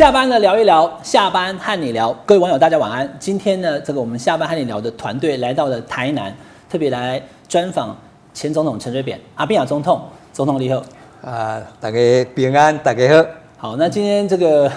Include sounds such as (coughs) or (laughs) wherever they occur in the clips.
下班了聊一聊，下班和你聊，各位网友大家晚安。今天呢，这个我们下班和你聊的团队来到了台南，特别来专访前总统陈水扁，阿扁亚总统，总统你好。啊，大家平安，大家好。好，那今天这个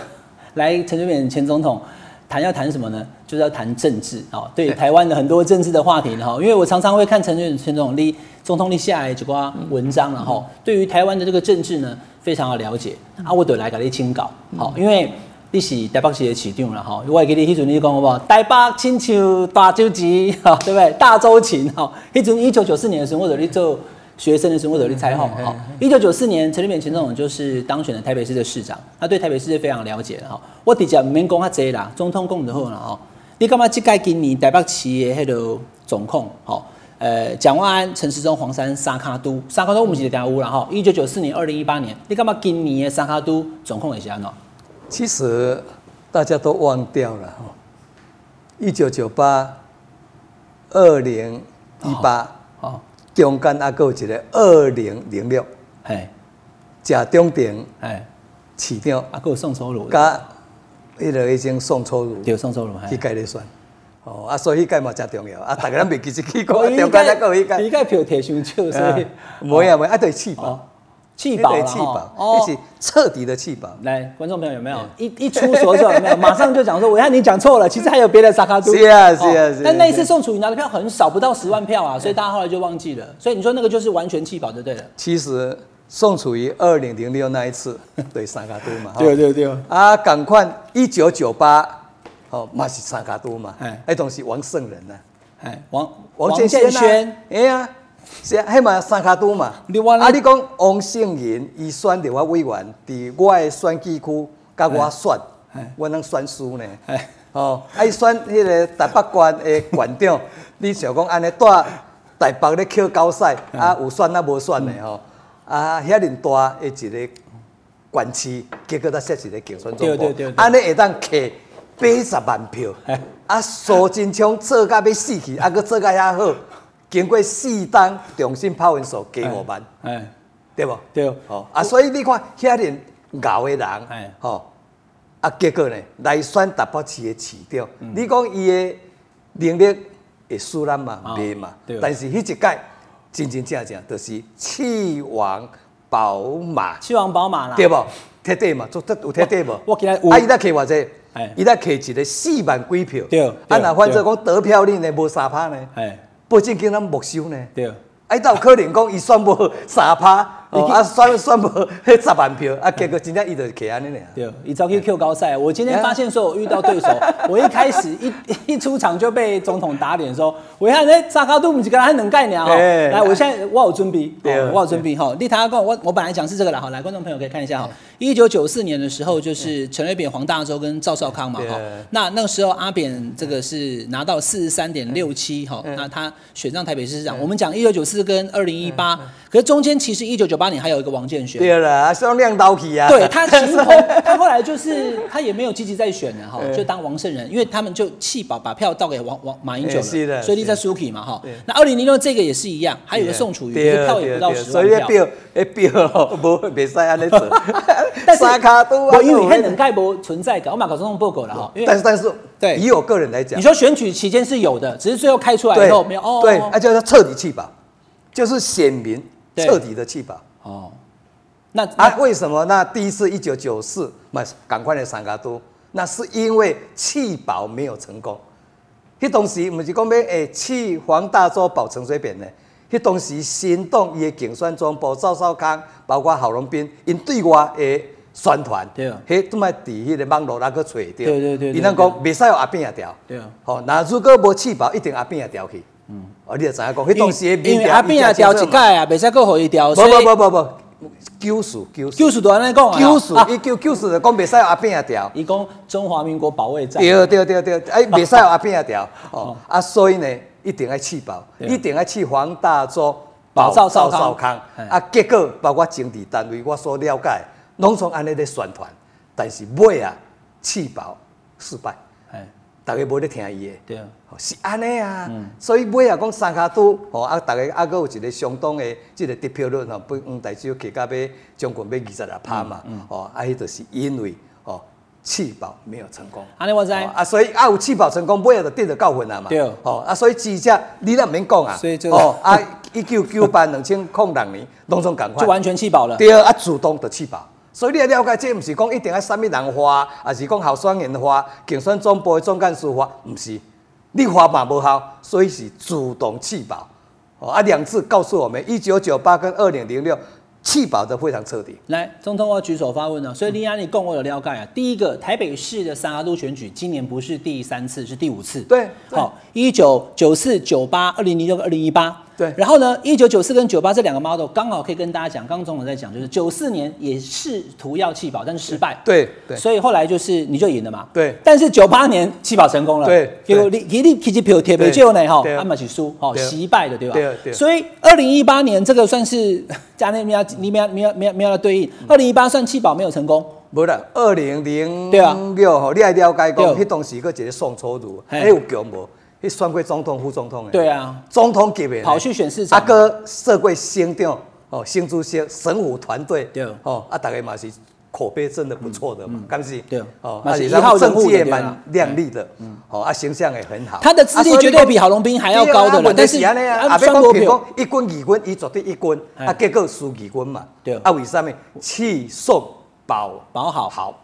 来陈水扁前总统谈要谈什么呢？就是要谈政治 (laughs) 啊，对台湾的很多政治的话题哈。因为我常常会看陈水扁前总统立总统立下来几挂文章然后对于台湾的这个政治呢，非常的了解啊。我得来给你清稿，好，因为你是台北市的市长了哈，我会给你迄阵你讲好不好？台北亲像大洲旗哈，对不对？大洲情哈，迄阵一九九四年的时候，我做。学生的时候，我有去采访哈。一九九四年，陈水扁前总统就是当选了台北市的市长，他对台北市非常了解哈。我底下唔免讲他济啦，总统讲就好了哈。你感觉即届今年台北市的迄个总控？吼，呃，蒋万安、陈时中、黄山三卡都，三卡都唔是第五了哈。一九九四年、二零一八年，你感觉今年的三卡都总控也是安怎？其实大家都忘掉了吼。一九九八、二零一八。中间还有一个二零零六，嘿，贾中鼎，嘿，市长，还有宋楚瑜，加迄个已经宋楚瑜，对，宋楚瑜，迄届咧选，哦，啊，所以迄届嘛真重要，啊，大家拢未记得去过，中间还有迄届，迄届票摕伤少，所以，无呀，无，啊，对，气保。气保了哈，一起彻底的气保。来，观众朋友有没有一一出所就有没有？(laughs) 马上就讲说，我看你讲错了，其实还有别的沙卡都。是啊是啊是。但那一次宋楚瑜拿的票很少，不到十万票啊，所以大家后来就忘记了。所以你说那个就是完全气保就对了。其实宋楚瑜二零零六那一次 (laughs) 对三卡都嘛，对对对。啊，赶快一九九八，哦，嘛是三卡都嘛，哎，那东西王圣人呐，哎，王王建轩，哎呀。是啊，迄嘛三卡都嘛。啊，你讲王胜仁伊选着我委员，伫我的选举区，甲我选，我能选输呢？哦，啊，伊选迄个台北县的县长，你想讲安尼带台北咧捡高赛，啊，有选啊无选的吼？啊，遐尼大的一个县市，结果他设一个竞选总部，安尼会当摕八十万票，啊，苏贞昌做甲要死去，啊，佫做甲遐好。经过四档重新拍完数，加五万，哎，对无？对，哦啊，所以你看遐人熬的人，哎，吼，啊，结果呢来选台北市的市长，你讲伊的能力会输咱嘛？袂嘛？但是迄一届真真正正就是气王宝马，气王宝马啦，对不？贴底嘛，做得有贴底无？我今日啊，伊在摕偌济？哎，伊在摕一个四万几票，对，啊，那反正讲得票率呢无三趴呢，哎。不正经咱没收呢，对，啊，伊有可能讲伊选无三趴，哦，啊，选选无 (laughs) 迄十万票，啊，结果真正伊就是客安尼尔。对，伊早去 Q 高赛，我今天发现说，我遇到对手，我一开始一一出场就被总统打脸，说，我看那沙卡度姆几个还能干呢哈。来，我现在我有准备，我有准备哈。立台跟我我本来讲是这个了哈，来，观众朋友可以看一下哈。一九九四年的时候，就是陈水扁、黄大洲跟赵少康嘛，哈。那那个时候阿扁这个是拿到四十三点六七，哈。那他选上台北市市长。我们讲一九九四跟二零一八，可是中间其实一九九八年还有一个王建煊。对了，是用亮刀皮啊。对他 (laughs) 其实他后来就是他也没有积极在选了哈，就当王胜人，因为他们就弃保把票倒给王王马英九了，所以立在苏 k 嘛哈。那二零零六这个也是一样，还有个宋楚瑜，票也不到十万票。诶，票无袂使安尼做。(laughs) 三卡都啊，因为你能盖博存在感，我马搞这种报告了哈。但是但是，对，以我个人来讲，你说选举期间是有的，只是最后开出来以后没有哦。对，那叫做彻底弃保，就是显明彻底的弃保。哦，那啊，为什么？那第一次一九九四，买，赶快的三加都，那是因为弃保没有成功。迄当时毋是讲要诶弃黄大洲保陈水扁呢？迄当时行动伊的竞选总部赵少康，包括郝龙斌，因对外诶宣传，对，迄都卖伫迄个网络那个找着，对对对，伊人讲袂使有阿扁也调，对。啊，好，那如果无气保，一定阿扁也调去，嗯，哦，你就知影讲，迄当时因为阿扁也调一届啊，袂使搁互伊调，不不不不不，九四九四九四都安尼讲啊，九四 (laughs) 伊九九四就讲袂使有阿扁也调，伊讲中华民国保卫战，对对对对，哎，(laughs) 袂使有阿扁也调，哦，啊，所以呢。一定要弃保，一定要弃黄大洲保赵少康。啊！结果包括政治单位，我所了解，拢从安尼咧宣传，但是尾啊弃保失败，哎，大家无咧听伊的，对，是安尼啊。所以尾啊讲三卡都吼啊，逐个啊佫有一个相当的即个得票率吼，不，嗯，大少起到要将近要二十来趴嘛，哦，啊，迄就是因为吼弃保没有成功。安尼我知啊，所以啊有弃保成功，尾啊就得到教训啊嘛。对。哦啊，所以记者你那免讲啊。所以就哦啊，一九九八两千零六年，拢总赶快就完全弃保了。第二啊，主动的弃保。所以你要了解，这毋是讲一定要什么人花，还是讲候选人花，竞选总部的总干事花，毋是。你花嘛无效，所以是主动弃保。哦啊，两次告诉我们，一九九八跟二零零六。弃保的非常彻底。来，总统，我举手发问了。所以，李安，你共我有了解啊。第一个，台北市的三阿度选举，今年不是第三次，是第五次。对，好，一九九四、九八、二零零六、二零一八。对，然后呢？一九九四跟九八这两个 model 刚好可以跟大家讲，刚刚总统在讲，就是九四年也试图要弃保，但是失败。对对。所以后来就是你就赢了嘛。对。但是九八年弃保成功了。对。结果你你其实票贴不就呢？哈，阿玛是输，哦，惜败的，对吧？对对。所以二零一八年这个算是 (laughs) 加内米亚尼米亚米亚米亚米亚对应。二零一八算弃保没有成功。不啦，二零零六吼，你爱了解讲，迄当时个一个宋楚瑜，还有强无？去选过总统、副总统的，对啊，总统级的跑去选市长，阿哥设过省长哦，新主席、神虎团队，对哦，啊，大概嘛是口碑真的不错的嘛，敢是？对哦，而且一号政绩也蛮亮丽的，嗯，哦，啊，形象也很好，他的资历绝对比郝龙斌还要高的了，但是啊，别讲平讲一军二军，伊绝对一军，啊，结果输二军嘛，对，啊，为什么气送保保好好，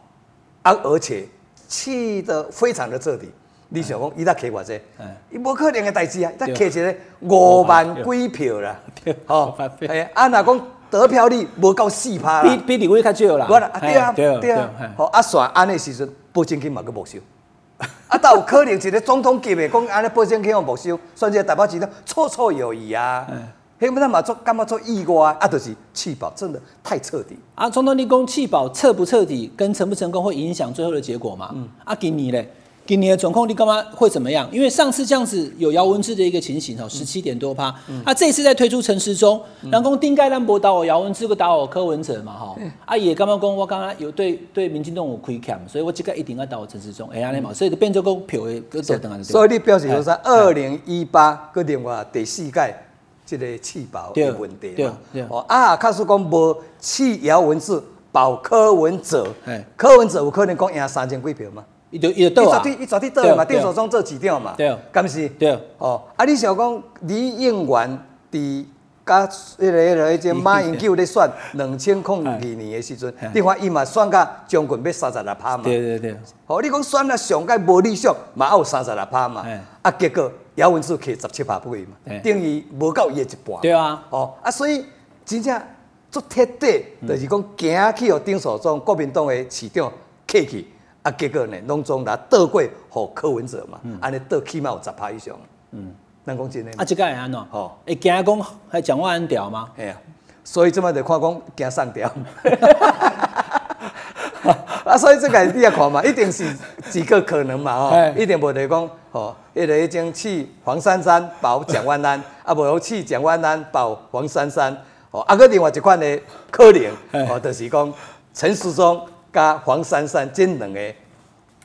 啊，而且气的非常的彻底。你想讲，伊搭摕偌济？伊无可能诶代志啊！搭摕一个五万几票啦，吼！哎，啊，若讲得票率无够四趴啦，比比李威较少啦。无啦，对啊，对啊，吼！啊，选安尼时阵，保证金嘛佫无收。(laughs) 啊，倒有可能一个总统级诶讲安尼保证金又无收，算个大把钱了，绰绰有余啊。迄不他嘛做干嘛做意外啊？就是弃保真的太彻底。啊，总统你讲弃保彻不彻底，跟成不成功会影响最后的结果嘛？嗯。啊，今年咧。给你的总控你干嘛会怎么样？因为上次这样子有姚文智的一个情形哦，十七点多趴。啊，这一次在推出陈时中，然后丁盖兰博打我姚文智，个打我柯文哲嘛哈。啊，也刚刚讲我刚刚有对对民进党有亏欠，所以我这个一定要打我陈时中。哎呀，你嘛，所以就变做个票的个等等所以你表示说在二零一八个另外第四届这个弃保的问题嘛？哦啊，卡实讲无弃姚文智保柯文哲，柯文哲有可能讲赢三千几票吗？伊就伊就倒啊！伊昨天伊昨天倒嘛，电视中做市长嘛，对敢是？对哦，啊！你想讲李应元伫甲迄个迄个迄个马英九咧选 (laughs) 两千零二年的时阵，你看伊嘛选甲将近要三十六趴嘛。对对对。哦，你讲选啊上届无理想，嘛有三十六趴嘛。啊，结果姚文智摕十七趴不位嘛，等于无够伊的一半。对啊。哦啊，所以真正做彻底，就是讲行去互丁守中国民党诶市长客去。啊，结果呢，拢总来倒过互柯文哲嘛，安尼倒起码有十趴以上。嗯，咱讲真诶。啊，即个会安怎？吼，会惊讲还讲话安调吗？哎呀，所以即摆就看讲惊上调。(laughs) 啊，所以这个你也看嘛，一定是 (laughs) 几个可能嘛，哦，一定无得讲，吼，一个已经去黄珊珊保蒋万安，啊，无去蒋万安保黄珊珊，哦，啊，个另外一款的可能，哦，就是讲陈时中。加黄珊珊这两个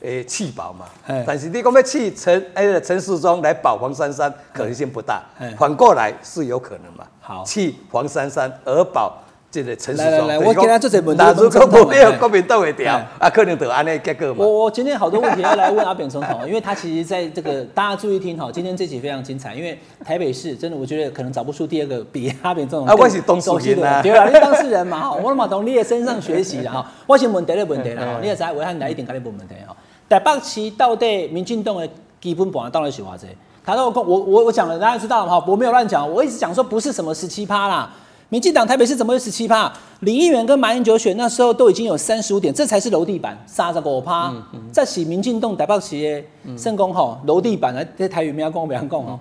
诶弃保嘛，但是你讲要弃陈诶陈世忠来保黄珊珊，可能性不大。反过来是有可能嘛？好，弃黄珊珊而保。来来来，我给他做些问题。那如果不没有国民党会调，啊，可能得安尼结果嘛。我我今天好多问题要来问阿扁总统，因为他其实在这个 (laughs) 大家注意听哈，今天这集非常精彩，因为台北市真的我觉得可能找不出第二个比阿扁总统。啊，我是当事人啊，对啊，你当事人嘛哈，(laughs) 我嘛从你的身上学习了哈。我先问第一个问题了 (laughs) 哈，你也知我汉来一点跟你问问题哈。台北市到底民进党的基本盘到底是偌济？他都我我我讲了，大家知道哈，我没有乱讲，我一直讲说不是什么十七趴啦。民进党台北市怎么有十七趴？林议员跟马英九选那时候都已经有三十五点，这才是楼地板，三十五趴。在起民进党台北市的圣公吼楼地板来在台语没有讲，没有讲哦。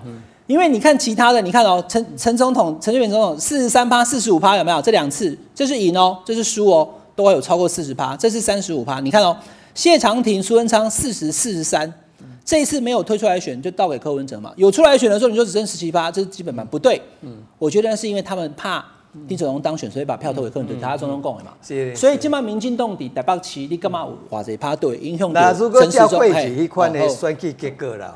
因为你看其他的，你看哦，陈陈总统、陈水扁总统四十三趴、四十五趴有没有？这两次这是赢哦，这是输哦，都要有超过四十趴，这是三十五趴。你看哦，谢长廷、苏文昌四十四十三，这一次没有推出来选，就倒给柯文哲嘛。有出来选的时候，你就只剩十七趴，这是基本盘不对。嗯，我觉得是因为他们怕。丁守中当选，所以把票投给柯文哲，他中中共的嘛。所以今麦民进党伫台北市，你干嘛话这趴对影响到如果照过去迄款的选举结果啦，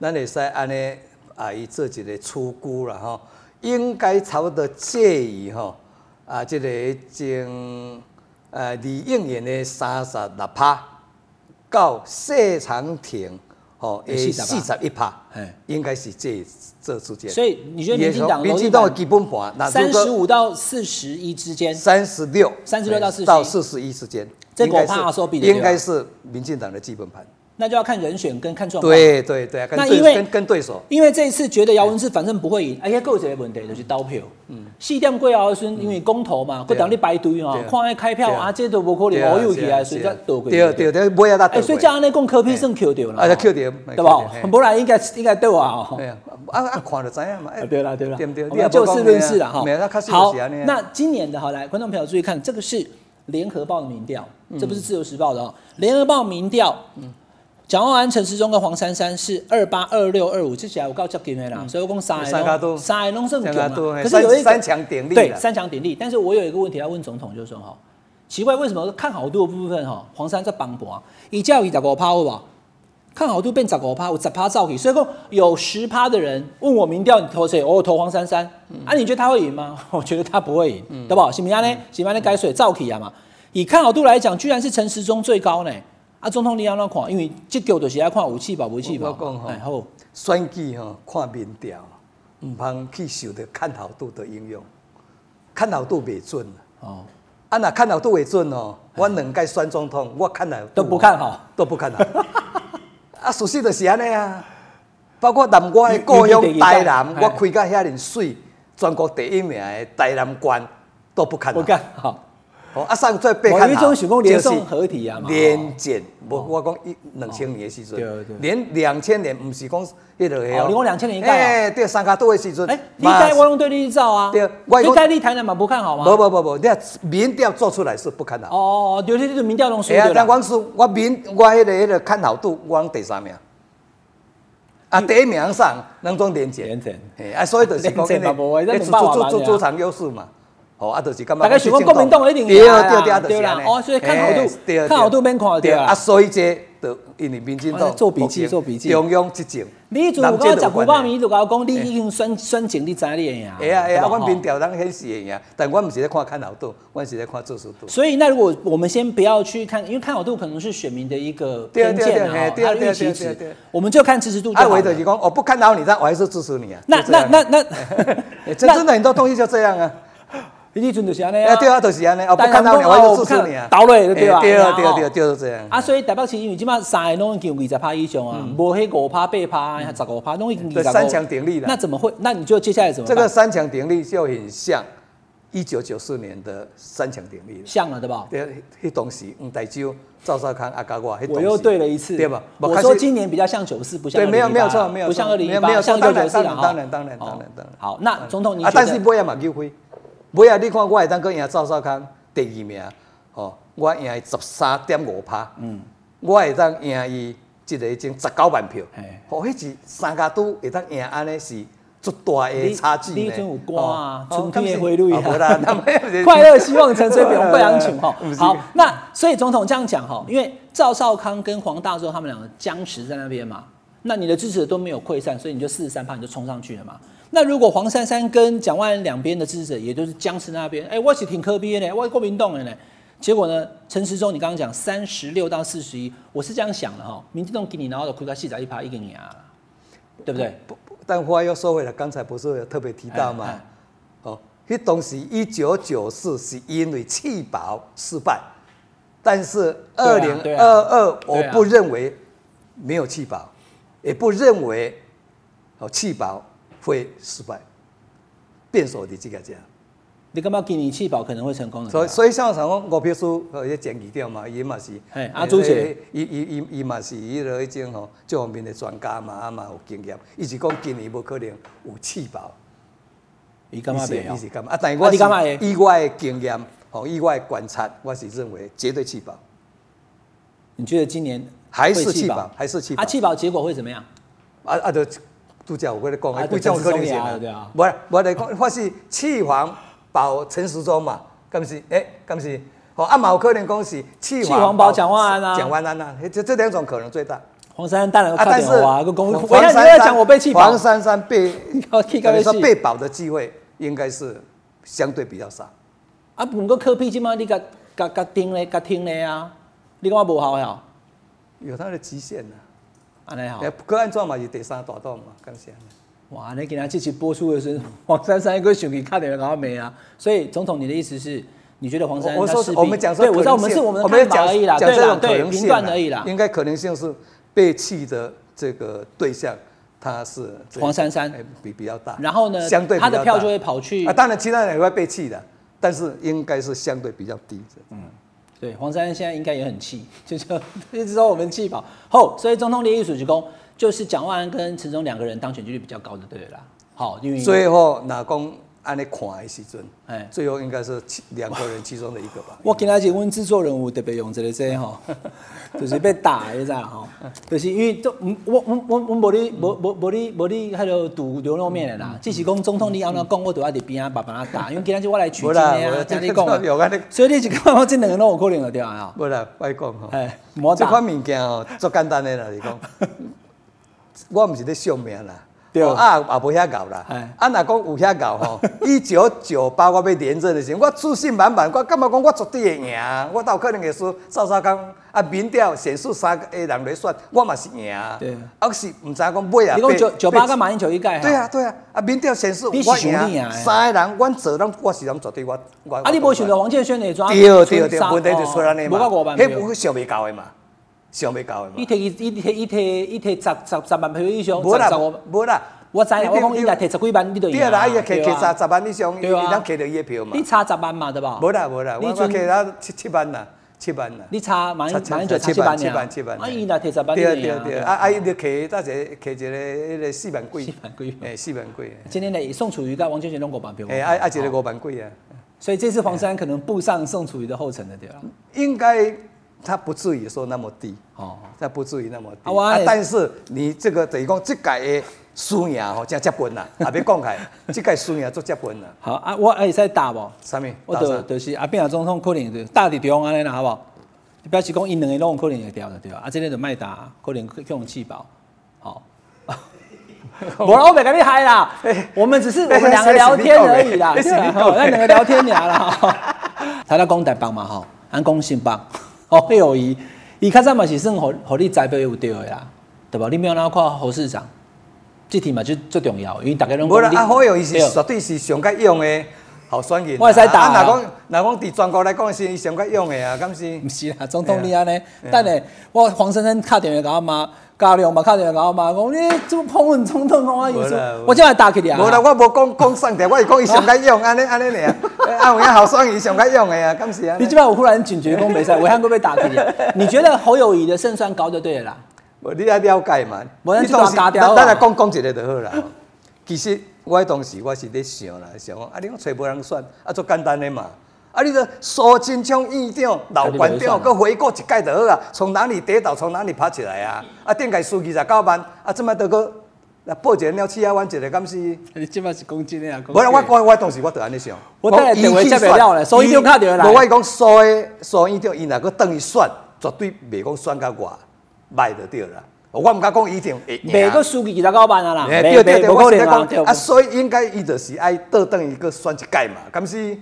咱会使安尼啊，伊做一个初估啦吼，应该差不多介于吼啊，即个从呃李应元的三十六趴到谢长廷哦，诶，四十一趴，应该是这这之间。所以你觉得民进党民进党的基本盘，三十五到四十一之间，三十六，三十六到四十到四十一之间，这个怕说比应该是民进党的基本盘。那就要看人选跟看状况。对对对，那因为跟跟对手，因为这一次觉得姚文智反正不会赢，而且够这个问题就是刀票。嗯，四点贵啊，孙因为公投嘛，不等你排队哦，看那开票啊，这都不可能我有起来，所以才倒过。对对对，不要大。哎，所以这样那讲科批算 Q 掉了。啊，Q 掉，对吧？不然应该应该对啊。对啊，啊啊，看就知影嘛。对了对了，我们就事论事了哈。好，那今年的好来，观众朋友注意看，这个是联合报的民调，这不是自由时报的哦。联合报民调，嗯。蒋万安、陈时中跟黄珊珊是二八二六二五，这起来我告叫给你啦，所以我讲三海龙，三海龙胜强嘛。可是有一三强鼎立，对三强鼎立。但是我有一个问题要问总统，就是说哈，奇怪为什么看好度的部分哈，黄珊在帮博，以叫以十五趴吧，看好度变十五趴，我十趴造起，所以说有十趴的人问我民调你投谁，我投黄珊珊，啊，你觉得他会赢吗？(laughs) 我觉得他不会赢，对不？是不是呢？是不是呢？改水造起啊嘛？以看好度来讲，居然是陈时中最高呢。啊，总统你安怎看？因为这局就是爱看武器吧武器吧。我讲吼，好，选举吼看民调，毋通去受着看好度的应用，看好度未准哦。啊，若看好度未准哦，我两届选总统，我看来都不看好，都不看好。(laughs) 啊，事实就是安尼啊。包括南瓜的故乡台南，我开到遐尼水，全国第一名的台南关都不看好。不看好。哦，啊，上最被看好，就是合体啊嘛。连检，我我讲一两千年的时阵，连两千年不是讲迄个哦，你讲两千年哎，对，三加多的时阵，哎，你该我用对你照啊，对，你该你台南嘛不看好吗？不不不不，你民调做出来是不看好。哦，就是这种民调拢输掉但我是我民我迄个迄个看好度，我第三名。啊，第一名上能装连检，连检，哎，啊，所以就是讲，主主主主场优势嘛。哦，啊，就是干嘛？大概喜欢国民党一定对对对，对啦。哦，所以看好度，看好度免看对啊。所以这的因为民进党做笔记，做笔记，中央执政。你如果十五百米，就甲我讲，你已经选选情，你知你呀？哎呀哎呀，我民调当显示的呀，但我唔是在看看好度，我是在看支持度。所以那如果我们先不要去看，因为看好度可能是选民的一个偏见啊，他的预期值，我们就看支持度。阿维的就讲，我不看好你，但我还是支持你啊。那那那那，这 (laughs) 真的很多东西就这样啊。你阵就是安尼啊，对啊，就是安尼，我不看到你，我就支持你啊，倒嘞，对吧？对啊，对啊，对啊，就是这样。啊，所以台北市因为即马三个拢已经二十趴以上啊，无迄五趴、八趴、十五趴，拢已经二十。三强鼎立了。那怎么会？那你就接下来怎么？这个三强鼎立就很像一九九四年的三强鼎立，像了对吧？对，迄当时吴大洲、赵少康、阿加我，我又对了一次，对吧？我说今年比较像九四，不像对，没有没有错，没有不像二零一八，像九四了当然当然当然当然。好，那总统你啊，但是不要马球辉。尾啊！你看，我会当去赢赵少康第二名，吼，我赢伊十三点五趴。嗯，我会当赢伊一个种十九万票。吼，迄是三家都会当赢，安尼是足大的差距呢。你阵有歌啊，春天的花蕊啊，(laughs) 快乐希望沉睡，不用不扬穷哈。好，那所以总统这样讲哈，因为赵少康跟黄大洲他们两个僵持在那边嘛，那你的支持都没有溃散，所以你就四十三趴你就冲上去了嘛。那如果黄珊珊跟蒋万安两边的支持者，也就是僵持那边，哎，我是挺科比的呢，我是国民党的呢。结果呢，陈时中你刚刚讲三十六到四十一，我是这样想的哈，民进党给你然后就亏到四十一趴一个你啊，对不对？不不，但话又说回来，刚才不是有特别提到吗？哦，那东西一九九四是因为弃保失败，但是二零二二我不认为没有弃保，也不认为哦弃保。会失败，变数的这个这样。你干嘛今年气保可能会成功的？所以所以像像讲股票书呃也讲几条嘛，伊嘛是。哎，阿朱姐，伊伊伊伊嘛是伊个一种吼这方面的专家嘛，啊嘛有经验。伊是讲今年无可能有气保。伊干嘛袂？伊是干嘛？啊，但是我是意外的经验吼，意外观察，我是认为绝对气保。你觉得今年还是气保？还是气保？啊，气保结果会怎么样？啊啊，就。都叫我跟你讲，还不叫我可能性啊！不，我来讲，或是气黄保陈时中嘛，咁是，哎，咁是，哦，阿毛可能讲是气黄保蒋万安啊，蒋万安啊，这这两种可能最大。黄珊珊当然但是啊，个公，我要你要讲我被气黄珊珊被，(laughs) 你说被保的机会应该是相对比较少。啊，不过科比即嘛，你甲甲甲听咧，甲听咧啊，你讲我无效呀？有它的极限呐。安尼好。可安怎嘛是第三大党嘛，感谢。哇，你给他这期播出的是黄珊珊一个选举卡点搞没啊？所以总统，你的意思是，你觉得黄珊珊？我说我们讲说，对，我知道我们是我们的看法而已啦，对啦，对，评断而已啦。应该可能性是被弃的这个对象，他是黄珊珊，比比较大。然后呢，相对他的票就会跑去啊，当然其他人也会被弃的，但是应该是相对比较低的。嗯，对，黄珊珊现在应该也很气，就是 (laughs) 一直说我们气跑后，所以总统立艺术局公。就是蒋万安跟陈忠两个人当选几率比较高的，对啦，好，因为最后哪公按你看的时阵，哎，最后应该是两个人其中的一个吧。我今仔日阮制作人物特别用这个说哈，(laughs) 就是被打，你知道哈，就是因为都我我我我无你无无无你无你迄个赌牛肉面的啦，只是讲总统你安怎讲，我都要伫边啊，把把他打，因为今仔日我来取经的啊，听你讲，所以你就看我这两个拢有可能的对啊。无啦，别讲吼，哎，这款物件哦，足简单的啦，你讲。(laughs) 我毋是咧惜命啦，对啊，也无遐搞啦。啊，若讲有遐搞吼，一九九八我要连任的时，我自信满满，我感觉讲我绝对会赢，我倒可能会输。赵少康啊，民调显示三个人来选，我嘛是赢。对，啊是毋知讲买啊。你讲九九八跟马英九一届？对啊对啊，啊民调显示我赢。三个人，阮做人我是人绝对我我。啊，你无想到王建轩那桩？对对对，问题就出来尼嘛。迄不会想袂到的嘛。想要交的嘛？伊摕伊伊摕伊摕伊摕十十十万票以上，无啦无啦，我知，我讲伊来摕十几万，你就赢。对啦，伊摕摕十十万以上，伊能摕到伊的票嘛？你差十万嘛，对吧？无啦无啦，我摕了七七万啦，七万啦。你差马英马英九七万七万七万。啊，伊若摕十万，对对对，啊啊，伊就摕大只摕一个迄个四万几。四万几。诶，四万几。今天呢，宋楚瑜甲王建全拢五万票。诶，啊啊，一个五万几啊。所以这次黄山可能步上宋楚瑜的后尘了，对吧？应该。他不至于说那么低哦，他不至于那么低啊。但是你这个等于讲这届的输赢哦，真接近啦，(laughs) 啊别讲开，这届输赢做接近啦。好啊，我会使打无？啥物？我就就是啊，变啊总统可能就大伫中安尼啦，好不好？表示讲因两个拢可能会掉的对吧？啊，这个就卖打，可能用气包。好，(laughs) 我我没跟你嗨啦，我们只是我们两个聊天而已啦，那两个聊天俩啦。他在讲台帮嘛哈，安讲新帮。(laughs) 哦，友谊，伊较早嘛是算互互你栽培有对的啦，对吧？你没有哪看侯市长，这题嘛就最重要，因为大家拢。无啦，啊，好友谊是绝对是上较用的候选人。我会使打啊。若讲若讲伫全国来讲是伊上较用的啊，敢是？毋是啦，总统你安尼，等下我黄先生敲电话甲我妈。加量嘛，敲电话甲我妈讲，你做捧阮冲动讲啊，有说，我即摆打起你啊。无啦，我无讲讲上条，我是讲伊上较用，安尼安尼尔。啊，有影好双伊上较用的啊，咁是啊？你即摆有忽然警觉讲袂使，为何会被打起你？你觉得侯友谊的胜算高就对了啦。无你要了解嘛，你当时咱咱来讲讲一个就好啦。其实我当时我是咧想啦，想讲啊，你讲找无人选，啊，做简单的嘛。啊！你个苏金昌院长、老馆长，搁回顾一届就好啊！从哪里跌倒，从哪里爬起来啊！啊，顶届输二十九万，啊，怎么得个报一个鸟鼠啊？阮一个敢是？你即摆是讲真诶啊？无啦，我我我当时我就安尼想。我等下电话接袂了咧，苏院长卡电话来。无我讲苏诶，苏院长伊若搁等于选，绝对袂讲选甲我歹就对啦。我毋敢讲一定会赢。袂搁输二十九万啊啦！对对对，我是讲啊，所以应该伊就是爱倒等于搁选一届嘛，敢是？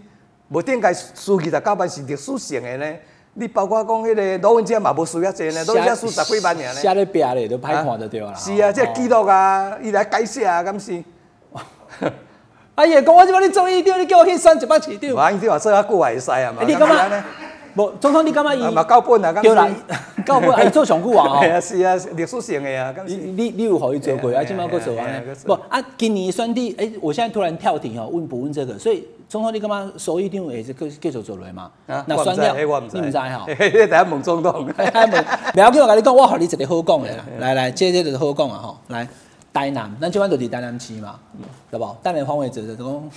无顶届输二十九万是历史性的呢，你包括讲迄个罗文杰嘛无输遐济呢，罗文杰输十几万尔呢。写咧壁咧都歹看得着啦。是啊，这记录啊，伊来改写啊，敢是？哎 (laughs) 呀，讲我即摆你做一长，你叫我去选一百市长。我你话做较久也会使啊嘛。你感觉？无总统，你感觉伊？嘛够本啊，对啦，够本 (laughs) 还做上久啊？系 (laughs) 啊，是啊，历史性的啊，你你你有互伊做过啊？今麦搁做啊？不啊，今年选举，哎，我现在突然跳停哦，问不问这个？所以。总统，你感觉收益定会是继继续做落嘛？那算掉，你唔知哈？(laughs) 嘿嘿，(laughs) 等下问总统。不要紧，我跟你讲，我和你一个好讲的啦。(laughs) 来来，这这就是好讲啊！吼，来，台南，咱今晚就是台南市嘛，对不？台南方位者就讲，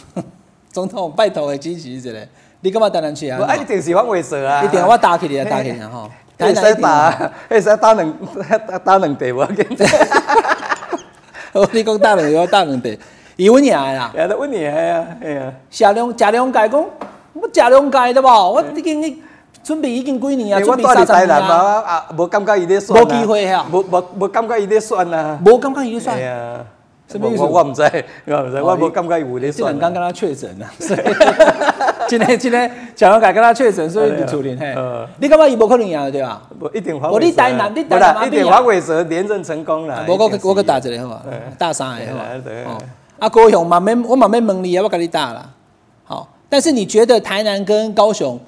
总统拜托的支持一下。你感觉台南市啊？我一定是方位者啊！一定我打起你啊，打起你啊！吼，台南打，会使打两打两地无？我你讲打两个，打两地。伊阮赢啦，也得稳赢啊，哎呀，食两食两届讲，我食两届的无，我已经你准备已经几年啊，准备三十年啊，啊，无感觉伊咧选，无机会吓，无无无感觉伊咧选啊，无感觉伊咧选，哎呀，什么意思？我我唔知，我唔知，我无感觉伊有咧选。刚刚他确诊了，(laughs) 所以。今天今天蒋万改跟他确诊，所以你处理嘿。你感觉伊无可能赢对吧？不一定。我你台南，你台南一定黄伟哲连任成功了。我我我去打一个好吧？大三个好吧？啊，高雄嘛免我嘛免问你，要不要跟你打啦？好，但是你觉得台南跟高雄，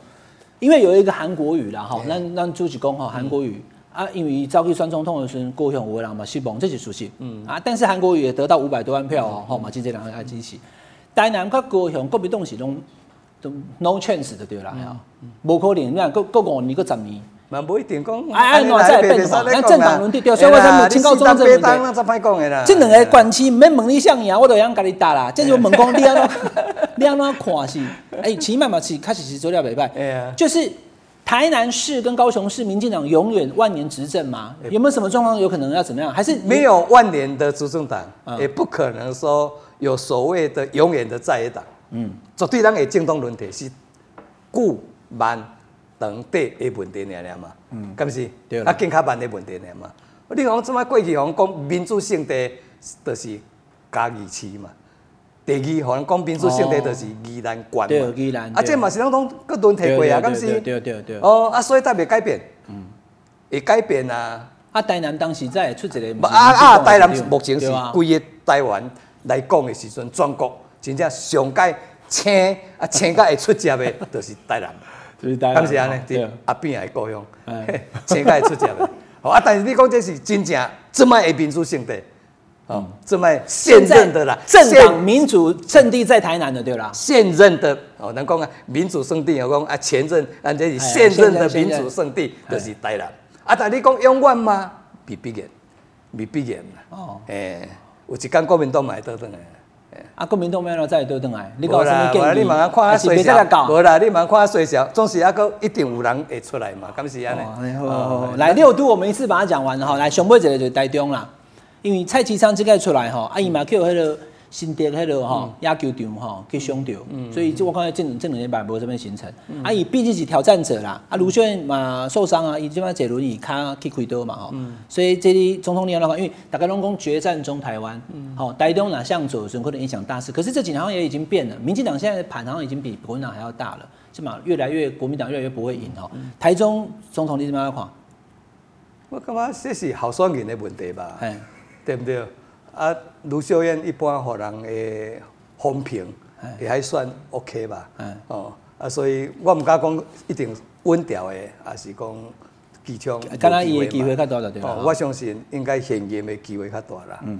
因为有一个韩国语啦，哈，让让朱启公哈韩国语。啊，因为早期选总统的时候，高雄有人嘛希望，这是熟悉。嗯啊，但是韩国语也得到五百多万票哦，好嘛，就这两个爱支持。台南甲高雄个别东西拢都 no chance 的对啦，嗯，无可能，你看各各五年、各十年，嘛不一定讲。哎哎，哪再变化？那政党轮替掉，所以我才没清高中正的。那怎歹讲的啦？这两个关系免问你啥样，我都样甲你答啦。这就问讲你安怎，(laughs) 你安怎看是？哎，起码嘛是开始是做了袂歹，就是。台南市跟高雄市，民进党永远万年执政吗？有没有什么状况有可能要怎么样？还是没有万年的执政党，也不可能说有所谓的永远的在野党。嗯，绝对人会政党轮替是固慢长短的问题尔嘛。嗯，是不是？对啊，更较慢的问题尔嘛。你讲怎么过去讲讲民主性的，就是嘉义市嘛。第二，可能讲民主性地就是宜兰县嘛，宜兰，啊，这嘛是拢拢各轮提过啊，敢是？对对对。哦，啊，所以才袂改变，嗯，会改变啊。啊，台南当时在出一个，啊啊，台南目前是规个台湾来讲的时阵，全国真正上届青啊青甲会出接的，就是台南，就是台南。敢是安尼？对，阿边也故乡，青甲会出接的。(laughs) 好啊，但是你讲这是真正这么的民主性地。哦，这么现任的啦，政党民主圣地在台南的对啦，现任的哦，能讲啊，民主圣地，我讲啊，前任啊，这是现任的民主圣地，就是台南。啊，但你讲永远吗？未必然，未必然哦，诶，有一间国民党买倒转来，啊，国民党买了再倒转来，你讲什么建议？你慢慢看啊水小，无啦，你慢慢看啊水小，总是还个一定有人会出来嘛，敢是安尼？来六都，我们一次把它讲完哈，来上尾一个就是台中啦。因为蔡其昌即个出来吼，啊伊嘛去迄个新店迄个吼野球场吼去伤着，所以即我看这两这两年无什么行程。啊伊毕竟是挑战者啦，啊卢秀燕嘛受伤啊，伊即摆坐轮椅卡去开刀嘛吼，所以这里总统你要话，因为大家拢讲决战中台湾，好台东哪向左，可能影响大势。可是这几年好像也已经变了，民进党现在的盘好像已经比国民党还要大了，起码越来越国民党越来越不会赢哦。台中总统你怎么样看？我感觉这是候选人的问题吧。对不对？啊，卢秀燕一般互人的风评也还算 OK 吧。哦，啊，所以我唔敢讲一定稳调的，还是讲机枪。敢若伊的机会较大了，对我相信应该现任的机会较大啦。嗯，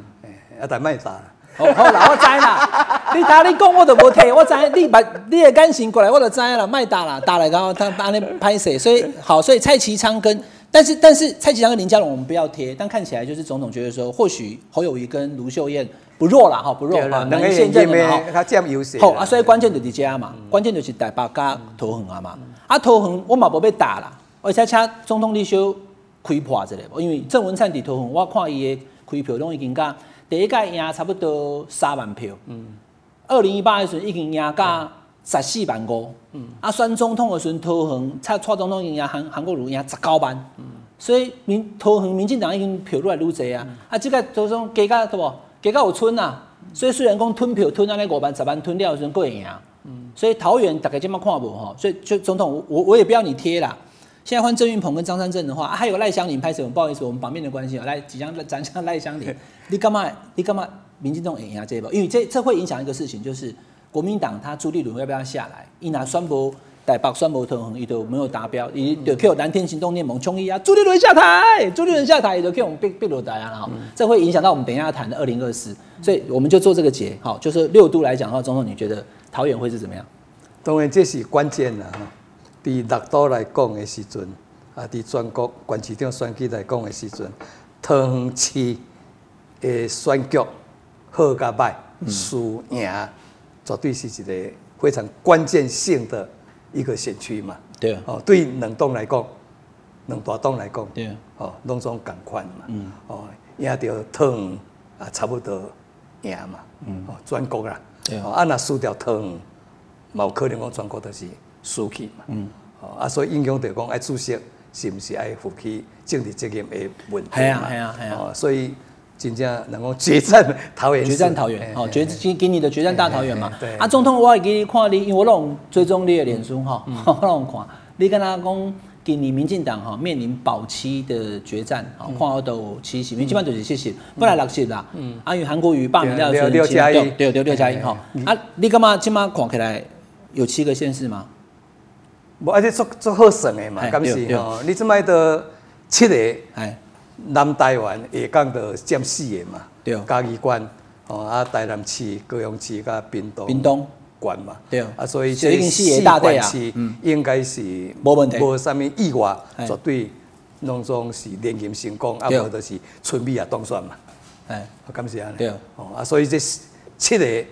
啊，但卖打。好啦，我知啦。你打你讲我都无听，我知你把你的感情过来，我就知啦。卖打啦，打来然后他安尼拍摄，所以好，所以蔡其昌跟。但是但是蔡其昌跟林佳龙我们不要贴，但看起来就是总统觉得说，或许侯友谊跟卢秀燕不弱啦，哈不弱哈，能现任的哈，他这样优势。好啊，所以关键就是这嘛，关键就是台北加投恒啊嘛，啊投恒我嘛无被打啦，而且恰总统你修开破之类，因为郑文灿伫投恒，我看伊的开票拢已经加第一届赢差不多三万票，嗯，二零一八的时候已经赢加。十四万五，嗯，啊，选总统的时候，投恒蔡蔡总统赢韩韩国瑜赢十九万，嗯，所以民投恒民进党已经票愈来愈多啊，啊，这个都种加加对无？加加有村啊，所以虽然讲吞票吞安尼五万十万吞掉的时候，够赢。啊，嗯，所以桃园大概这么看无吼，所以就总统我我也不要你贴啦，现在换郑运鹏跟张三正的话，还有赖香林拍什么？不好意思，我们旁边的关系啊，来即将讲讲赖香林，(laughs) 你干嘛你干嘛民进党赢啊这一波？因为这这会影响一个事情，就是。国民党他朱立伦要不要下来？一拿宣布台北宣布投恒，伊都没有达标，伊就 Q 蓝天行动联盟冲一啊，朱立伦下台，朱立伦下台，也就 Q 我们被被落台啊，哈，这会影响到我们等一下要谈的二零二四，所以我们就做这个结，好，就是六都来讲的话，总统你觉得桃园会是怎么样？当然这是关键啦，哈，对六都来讲的时阵，啊，对全国关市长选举来讲的时阵，桃园市的选举好甲歹输赢。绝对是一个非常关键性的一个选区嘛。对。哦，对冷冻来讲，冷大冻来讲，对。哦，拢总共款嘛。嗯。哦，赢着汤啊，差不多赢嘛。嗯。哦，全国啦。对。哦，啊，若输掉汤，冇可能讲全国都是输去嘛。嗯。哦，啊，所以影响着讲，爱主席是毋是爱负起政治责任的问题嘛？系啊，系啊，系啊。哦，所以真正能够决战桃园，决战桃园，哦，决给给你的决战大桃园嘛。对。啊，总统，我给你看你，因为我拢追踪你的脸书哈，(laughs) 我拢看。你跟他讲，给你民进党哈面临保期的决战，哈，看我都七十，基本就是七十，不来六十啦。嗯。啊，因为韩国瑜罢免掉六六加一，对对六加一哈。啊，你干嘛今嘛看起来有七个县市吗？无，而且做做好省的嘛，敢是哦？你即摆的七个，哎。南台湾下港的占四个嘛，对，嘉义县哦，啊，台南市、高雄市、甲屏东、屏东。县嘛，对，啊，所以这四县市应该是无问题，无啥物意外，绝对拢总是连任成功，啊，无就是春米也当选嘛，哎，感谢安尼，对，哦，啊，所以这七个，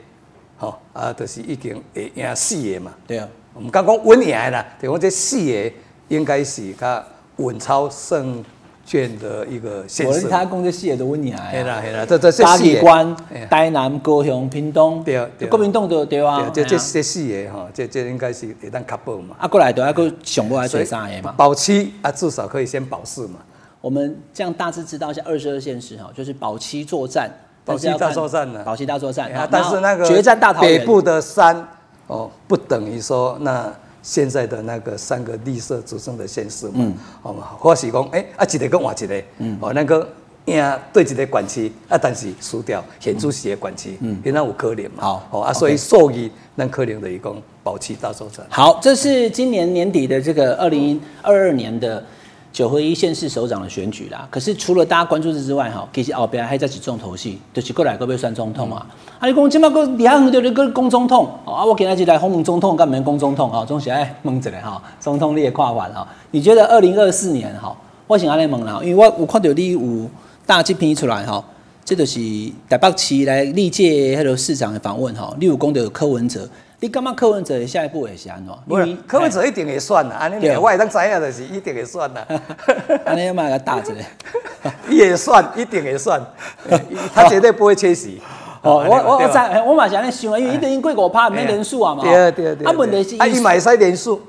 吼，啊，就是已经会赢四个嘛，对，啊，毋敢讲稳赢啦，就讲这四个应该是较稳超胜。卷的一个县市，他公这四个都问你啊，系啦系啦，这这嘉义关、台南、高雄、屏东，对对，国民党都对啊，这这这四个哈，这这应该是会当确保嘛。啊，过来都要个上过来做三个嘛，保七啊，至少可以先保四嘛。我们这样大致知道一下二十二县市哈，就是保七作战，保七大作战呢，保七大作战，但是那个决战大桃北部的山哦，不等于说那。现在的那个三个绿色执政的县市嘛，好嘛，或是讲，哎，啊，一个跟换一个，哦，那个赢对一个管区，啊，但是输掉显著是个管区，嗯，因那有可能嘛，好，哦啊，所以受益那可能的一共保持大作战。好，这是今年年底的这个二零二二年的。九合一县市首长的选举啦，可是除了大家关注这之外，哈，其实后边还在起重头戏，就是过来个要选总统啊。啊，你讲今麦个李汉就你个讲总统，啊，我今天就来访问总统，干没讲总统啊？总是爱问一下哈，总统你也跨完哈？你觉得二零二四年哈，我想安尼问啦，因为我我看到你有大这篇出来哈，这就是台北市来历届迄个市长的访问哈，你有讲到柯文哲。你感觉柯文哲下一步会是安怎？不是，柯文哲一定会选啦，安尼我会当知影就是一定会选啦。(laughs) 安尼要买个大字嘞，(laughs) 也算，一定会选，(laughs) 他绝对不会缺席。哦，我我我知，我嘛是安尼想，因为一定过五趴，免连数啊嘛。对对对。啊，问题是，啊，伊买使连数。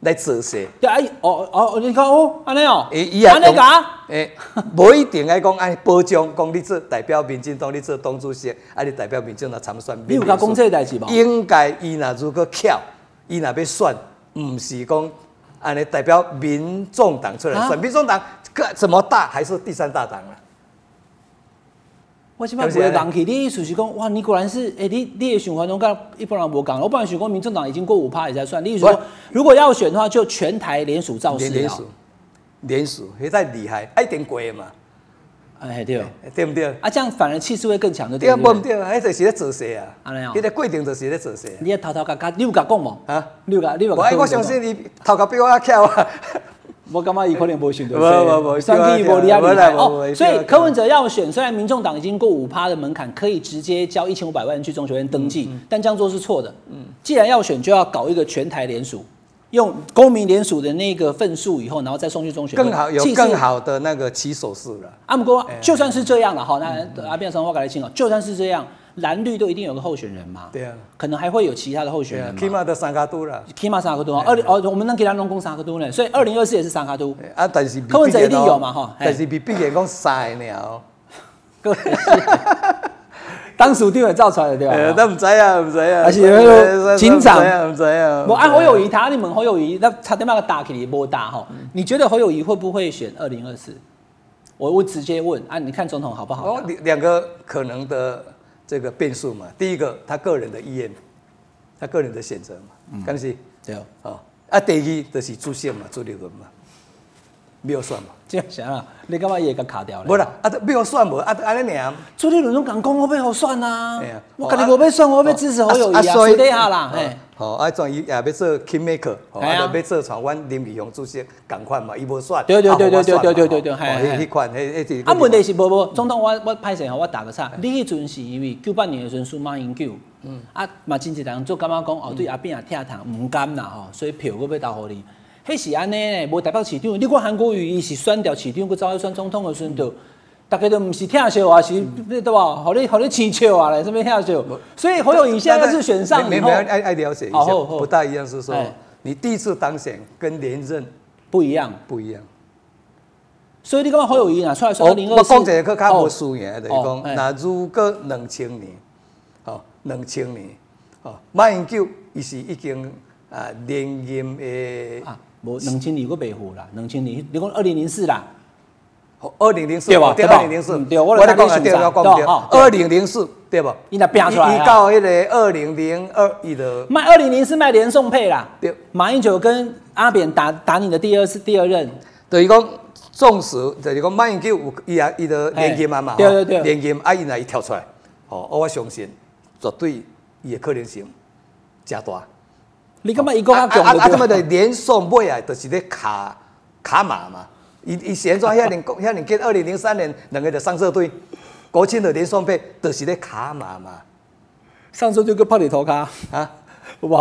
来做事。对啊，哦哦，你看哦，安尼哦，安尼噶？(laughs) 诶，无一定爱讲爱保障，讲你做代表民进党，你做党主席，啊，你代表民进党参选。你有甲讲这个代志无？应该伊若如果巧，伊若要选，毋是讲安尼代表民众党出来选，民众党个怎么大还是第三大党啊？我起码不会人去，你意思是讲，哇，你果然是，哎，你你的循环中跟一般人无共。我本来想讲，民政党已经过五趴也才算。你说，如果要选的话，就全台联署造势联署，联署，实在厉害，一定过嘛。哎，对，对不对？啊，这样反而气势会更强的，对不对？哎，就是在做事啊。安尼啊，你的规定就是在做事。你偷偷甲甲，你有甲讲无？啊，你有甲，你有甲。我我相信你头壳比我较巧啊。我感觉伊可能无选对，算计无厉害哦。所以柯文哲要选，虽然民众党已经过五趴的门槛，可以直接交一千五百万去中学院登记，但这样做是错的。嗯，既然要选，就要搞一个全台联署，用公民联署的那个份数以后，然后再送去中学更好，有更好的那个起手式了。阿姆哥，就算是这样了哈，那阿变成我改来清哦，就算是这样。蓝绿都一定有个候选人嘛？对啊，可能还会有其他的候选人。起码都三卡都了，起码三卡都。二零哦，我们能给他弄公三卡都呢，所以二零二四也是三卡都。啊，但是柯文哲一定有嘛哈？但是比毕竟讲三个鸟。各 (laughs) 位当属定位造出来的对吧？(laughs) (laughs) 都唔知啊，唔知啊。而且警长唔知啊。我按侯友谊，他你们侯友谊，那他点把个打给你波大哈？你觉得侯友谊会不会选二零二四？我我直接问啊，你看总统好不好？哦，两个可能的。这个变数嘛，第一个他个人的意愿，他个人的选择嘛，刚是？对。哦，啊，第二就是出现嘛，朱立伦嘛，没有算嘛，这样想啊，你干嘛也给卡掉了？不啦，啊，没有算无，啊，安尼样，朱立伦都敢讲我要好算啊，我肯定我要算，我要支持好友谊啊，所以下啦，嘿。哦，啊，转伊也要做 kingmaker，哦，啊，要做像阮林立雄主席共款嘛，伊无选，对对对对对对对对对，迄迄款，迄迄啊，问题是无无，总统我我歹势吼，我打个岔，你迄阵是因为九八年的时阵输马英九，嗯，啊，嘛真济人做感觉讲哦，对阿扁也疼痛，唔甘啦吼，所以票我要投互你，迄是安尼呢，无代表市长，你看韩国瑜伊是选掉市长，佮走去选总统的时阵。大家都唔是听笑啊，是对吧？好你好你起笑啊嘞，这边听笑。所以侯友宜现在是选上以后，爱爱了解一下，不大一样是说，你第一次当选跟连任不一样，不一样。所以你感觉好有意啊？出来说二零二四，我讲一个较无输赢，就是讲，那如果两千年，哦，两千年，哦，马英九伊是已经啊连任的啊，无两千年我未付啦，两千年你讲二零零四啦，二零零四对吧？对二零零四，对，我来讲对，我讲对，二零零四对不？伊那变出来伊到迄个二零零二伊的卖二零零四卖连送配啦，对，马英九跟阿扁打打你的第二次第二任，等于讲。纵使就是讲马英九有伊啊，伊的连任啊嘛，对对对，连任啊，伊若伊跳出来，哦，我相信绝对伊的可能性加大。你感觉伊讲啊啊啊！怎么的连送尾啊，就是咧卡卡马嘛？伊伊现在遐年 (laughs) 遐年跟二零零三年两个的上色队，国庆的连双配，就是咧卡马嘛？上色队个拍你头卡啊？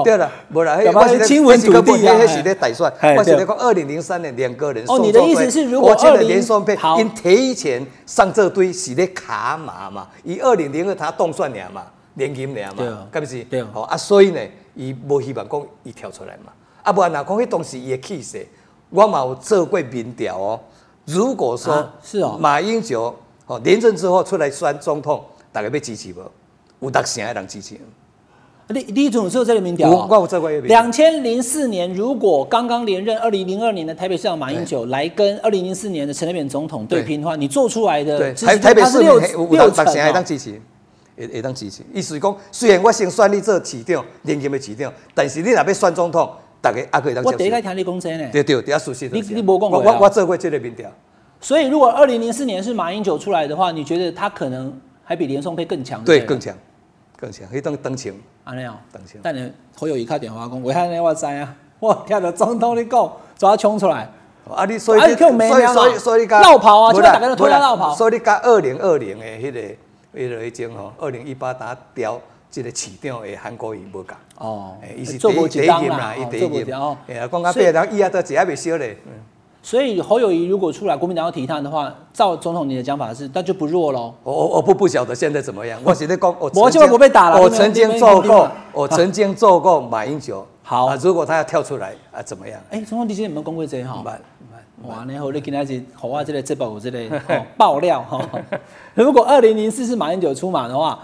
对了，无啦，我是亲文土地啊，那是咧大算，我是咧讲二零零三年两个人哦，你的意思是如果二零连双配，因提前上这堆是咧卡码嘛？伊二零零二他动算俩嘛，连金俩嘛，是不是？对，好啊，所以呢，伊无希望讲伊跳出来嘛。啊，不然哪讲迄当时伊的气势，我嘛有做过民调哦。如果说是哦，马英九哦连任之后出来选总统，大家要支持无？有六成的人支持。李李总做这个民调两千零四年，如果刚刚连任二零零二年的台北市长马英九来跟二零零四年的陈水扁总统对拼的话，你做出来的台台北市六六成还当支持，会会当支持。意思是讲，虽然我先选你做市长，连任的市长，但是你若要选总统，大家还可以当接我第一个听你讲真呢，对对，第一熟悉。你你无讲过我我做过这个民调。所以如果二零零四年是马英九出来的话，你觉得他可能还比连宋配更强？对，更强。更强，迄当当情，安尼哦，当强。但你好友谊卡电话讲，为啥呢？我知啊，(laughs) 我听到总统你讲，抓冲出来。啊，你所以所以所以所以绕跑啊，就大家都推他绕跑。所以你甲二零二零的迄个迄个迄种吼，二零一八打掉这个市长的韩国语无共。哦，伊是第一第一任啦，伊第一任。哎呀，讲到别人以后都一下未少咧。所以侯友谊如果出来，国民党要提他的话，照总统你的讲法是，那就不弱喽。我我我不不晓得现在怎么样。我现在讲，我我就不被打了。我曾经做过，我曾经做过马英九。好，如果他要跳出来啊，怎么样？哎，总统你今天有没有讲过这哈？哇，你好，你今天是好啊，这类这报这类爆料哈。如果二零零四是马英九出马的话。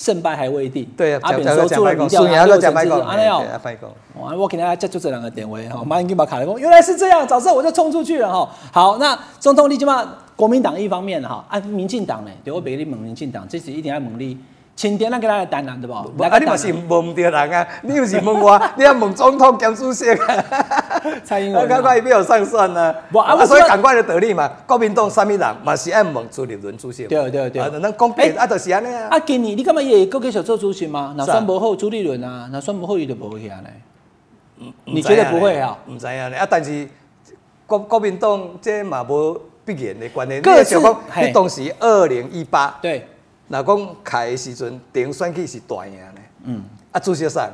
胜败还未定。对啊，阿扁说做了民调，六成支持。阿廖，哇，我给大家就就这两个点位哈。马英九把卡来讲，原来是这样，早知道我就冲出去了哈。好，那总统立即嘛国民党一方面哈，啊，民进党呢，对我别你猛民进党，这次一定要猛力。清点咱给他谈谈对不？啊，你嘛是问唔对人啊？你又是问我，(laughs) 你要问总统兼主席啊？(laughs) 蔡英文，赶快伊要上算啊！啊，所以赶快的得力嘛。国民党啥物人嘛是爱问朱立伦主席。对对对。啊，咱讲别啊，就是安尼啊。啊，今年你干嘛也够继续做主席吗？那算不好朱立伦啊，那算不好伊就不会起来。嗯，你觉得不会啊？唔知啊，啊，但是国国民党这嘛无必然的关系。各自，你当时二零一八。对。那讲开的时阵，顶选举是大赢的。嗯，啊，主席啥，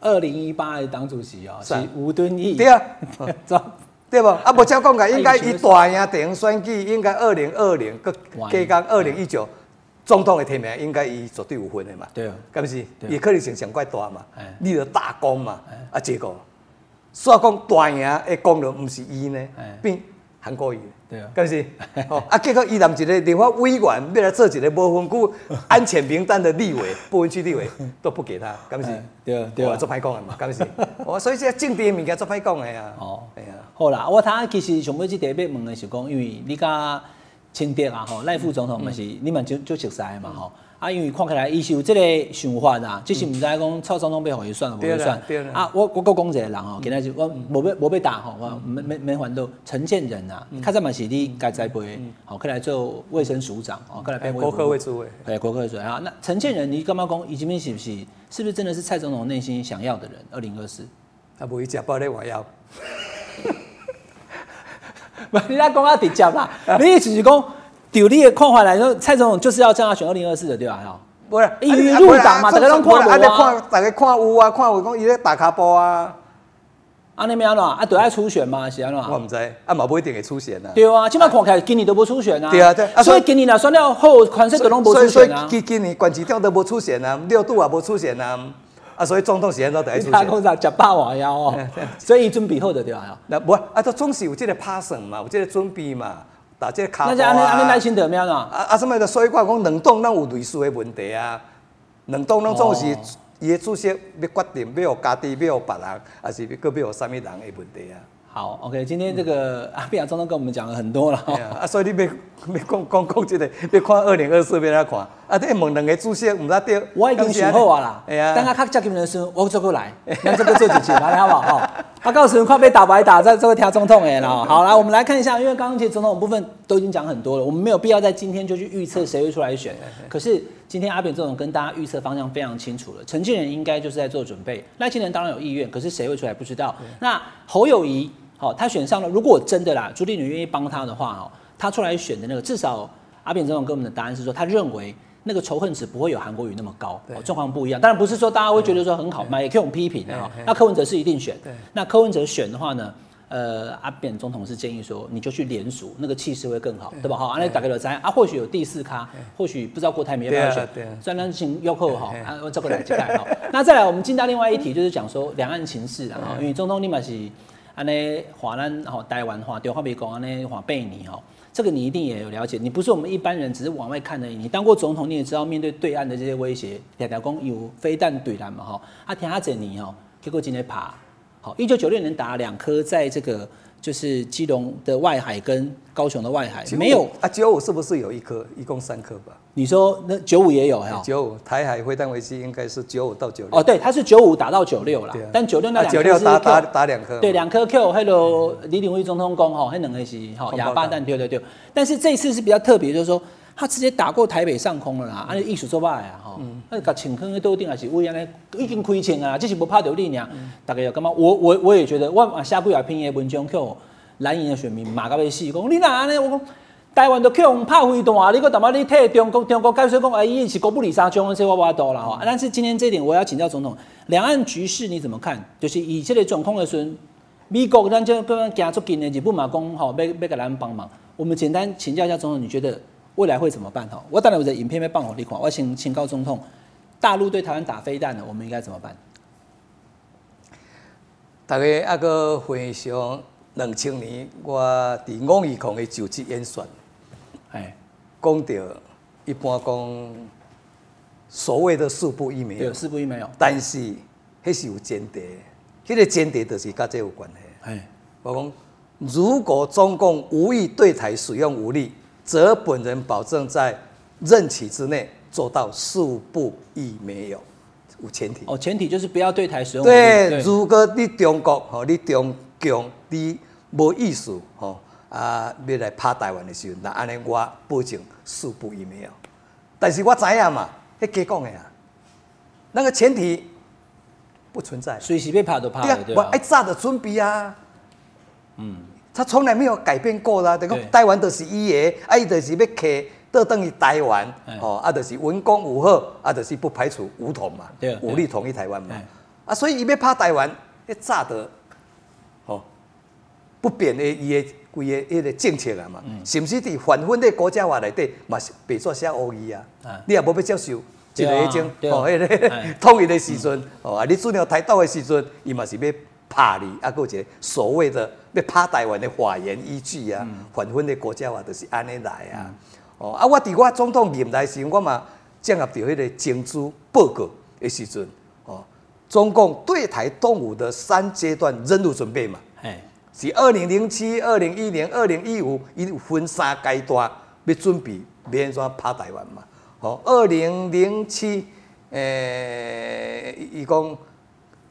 二零一八的党主席哦，是。吴敦义。对啊，(laughs) 对不？啊，无照讲个，(laughs) 应该伊大赢顶选举，应该二零二零个加讲二零一九总统的提名，应该伊绝对有份的嘛。对啊，敢不是？伊可能性上怪大嘛，立了大功嘛。啊，结果，所以讲大赢的功劳，毋是伊呢，并韩国瑜。对啊，是 (laughs) 哦，啊，结果伊任一个立法委员要来做一个无分区安全名单的立委，(laughs) 不分区立委都不给他，敢是？对啊，对啊，做歹讲的嘛，敢是？(laughs) 哦，所以这政治的物件做歹讲的呀。哦，哎呀，好啦，我他其实上尾即第一要问的是讲，因为你甲清德啊，吼赖副总统嘛是你们就就熟悉嘛，吼。啊，因为看起来伊是有这个想法啦，只是唔知讲蔡总统被互伊算，无被算。啊，我我讲一个人吼，今仔就我无被无被打吼，我没没没还到陈建仁啊，较早嘛是你该栽培，好，过来做卫生署长，哦，过来变国科会主委，对，国科会主委啊。那陈建仁，你干嘛讲？以前面是不是？是不是真的是蔡总统内心想要的人？二零二四，啊不会假包咧我要。不，你来 (laughs) 讲啊直接啦，你意思是讲？有利的看法来说，蔡总统就是要叫他选二零二四的，对吧？哈，不是，因为入党嘛，大家拢看无啊。大家看有啊，看有讲伊咧打卡波啊。啊，那边安怎？啊，都爱初选嘛，是安怎？我唔知，啊嘛不一定会出选啊。对啊，起码看起来今年都无出选啊。对啊，对啊。所以今年啊，选了后，款式都拢无出选啊。所以今年关市长都无出选啊，六度也无出选啊。啊，所以总统时间都得出现。他讲啥？食饱话枵哦，所以准备好的对吧？那不啊，都总是有这个拍算嘛，有这个准备嘛，打这个卡。那就安尼安尼耐心得咩啊？啊什么的？所以讲讲冷冻咱有类似的问题啊，冷冻咱总是伊的主席要决定要互家己，要互别人，还是要要互啥物人的问题啊？好，OK，今天这个阿比亚总统跟我们讲了很多了，啊，所以你别别讲讲讲这个，别看二零二四别来看，啊，你问两个主席，唔知对。我已经想好啊啦，哎呀，等下较接近的时候，我再过来，让这个做几次，来好不好？哈，他告诉你快被打白打，在这个调总统哎啦，好来，我们来看一下，因为刚刚其实总统部分都已经讲很多了，我们没有必要在今天就去预测谁会出来选，可是今天阿扁总统跟大家预测方向非常清楚了，陈建仁应该就是在做准备，赖清德当然有意愿，可是谁会出来不知道，那侯友谊。好，他选上了。如果真的啦，朱立伦愿意帮他的话，哦，他出来选的那个，至少阿扁总统给我们的答案是说，他认为那个仇恨值不会有韩国瑜那么高，状况不一样。当然不是说大家会觉得说很好嘛，也可以用批评的哈。那柯文哲是一定选，那柯文哲选的话呢，呃，阿扁总统是建议说，你就去联署，那个气势会更好，对吧？哈，那打给了咱啊，或许有第四咖，或许不知道郭台铭要不要选，专单请邀客哈，啊，这个来期待哈。那再来，我们进到另外一题，就是讲说两岸情势啊，因为总统立马是。安尼华南吼台湾话，对话美讲安尼华贝尼吼，这个你一定也有了解。你不是我们一般人，只是往外看而已。你当过总统，你也知道面对对岸的这些威胁，条条讲有飞弹对拦嘛吼。啊，听下这你吼，结果今天爬，好，一九九六年打两颗在这个。就是基隆的外海跟高雄的外海没有啊，九五是不是有一颗？一共三颗吧？你说那九五也有哈？九五台海飞弹危机应该是九五到九六。哦，对，它是九五打到九六了，但九六那两颗是打打打两颗。对，两颗 Q，还有李鼎辉总统讲吼，还两个是吼哑巴弹丢丢丢。但是这次是比较特别，就是说他直接打过台北上空了啦，按艺术做法呀哈，那个请坑的都定还是为安尼已经亏钱啊，这是不怕丢力量。大概要干嘛？我我我也觉得，我下不了拼的文章 Q。蓝营的选民骂到要死，讲你哪安尼？我讲台湾都去用拍飞弹，你个他妈你替中国中国解说讲，哎，伊是国不理沙中，这我我多了哈。但是今天这点，我要请教总统，两岸局势你怎么看？就是以这个状况的时，美国咱就刚刚加出近的日本嘛讲吼，要要给咱帮忙。我们简单请教一下总统，你觉得未来会怎么办？哈，我当然我在影片要放我你看，我请请告总统，大陆对台湾打飞弹了，我们应该怎么办？大家那个非常。两千年，我伫五二空的就职演说，讲到一般讲所谓的四不一没有，四不一没有，但是迄是有前提，迄个前提就是甲这有关系。哎，我讲如果中共无意对台使用武力，则本人保证在任期之内做到四不一没有，有前提。哦，前提就是不要对台使用武力。对，如果你中国和你中共你。无意思吼啊！要来拍台湾的时候，那安尼我保证四不一没有。但是我知影嘛，迄假讲的啊，那个前提不存在。随时被拍都拍。对啊，我爱炸的准备啊。嗯。他从来没有改变过啦。等于台湾都是伊的，啊，伊就是要客倒等于台湾，哦，啊，就是文攻武赫，啊，就是不排除武统嘛，武力统一台湾嘛。啊，所以伊要拍台湾，迄炸的。不变的伊的规个迄个政策啊嘛，甚至伫反分的国家话内底嘛是白纸写乌字啊，你也无要接受，一个迄种哦，迄个 (laughs) 统一的时阵哦，啊，你主要台独的时阵，伊嘛是要拍你，啊，有一个所谓的要拍台湾的法言依据啊，反分的国家话就是安尼来啊，哦，啊，我伫我总统任内时，我嘛正合着迄个政治报告的时阵，哦，中共对台动武的三阶段任务准备嘛。是二零零七、二零一零、二零一五，伊分三阶段要准备，要安怎拍台湾嘛？吼，二零零七，诶，伊讲，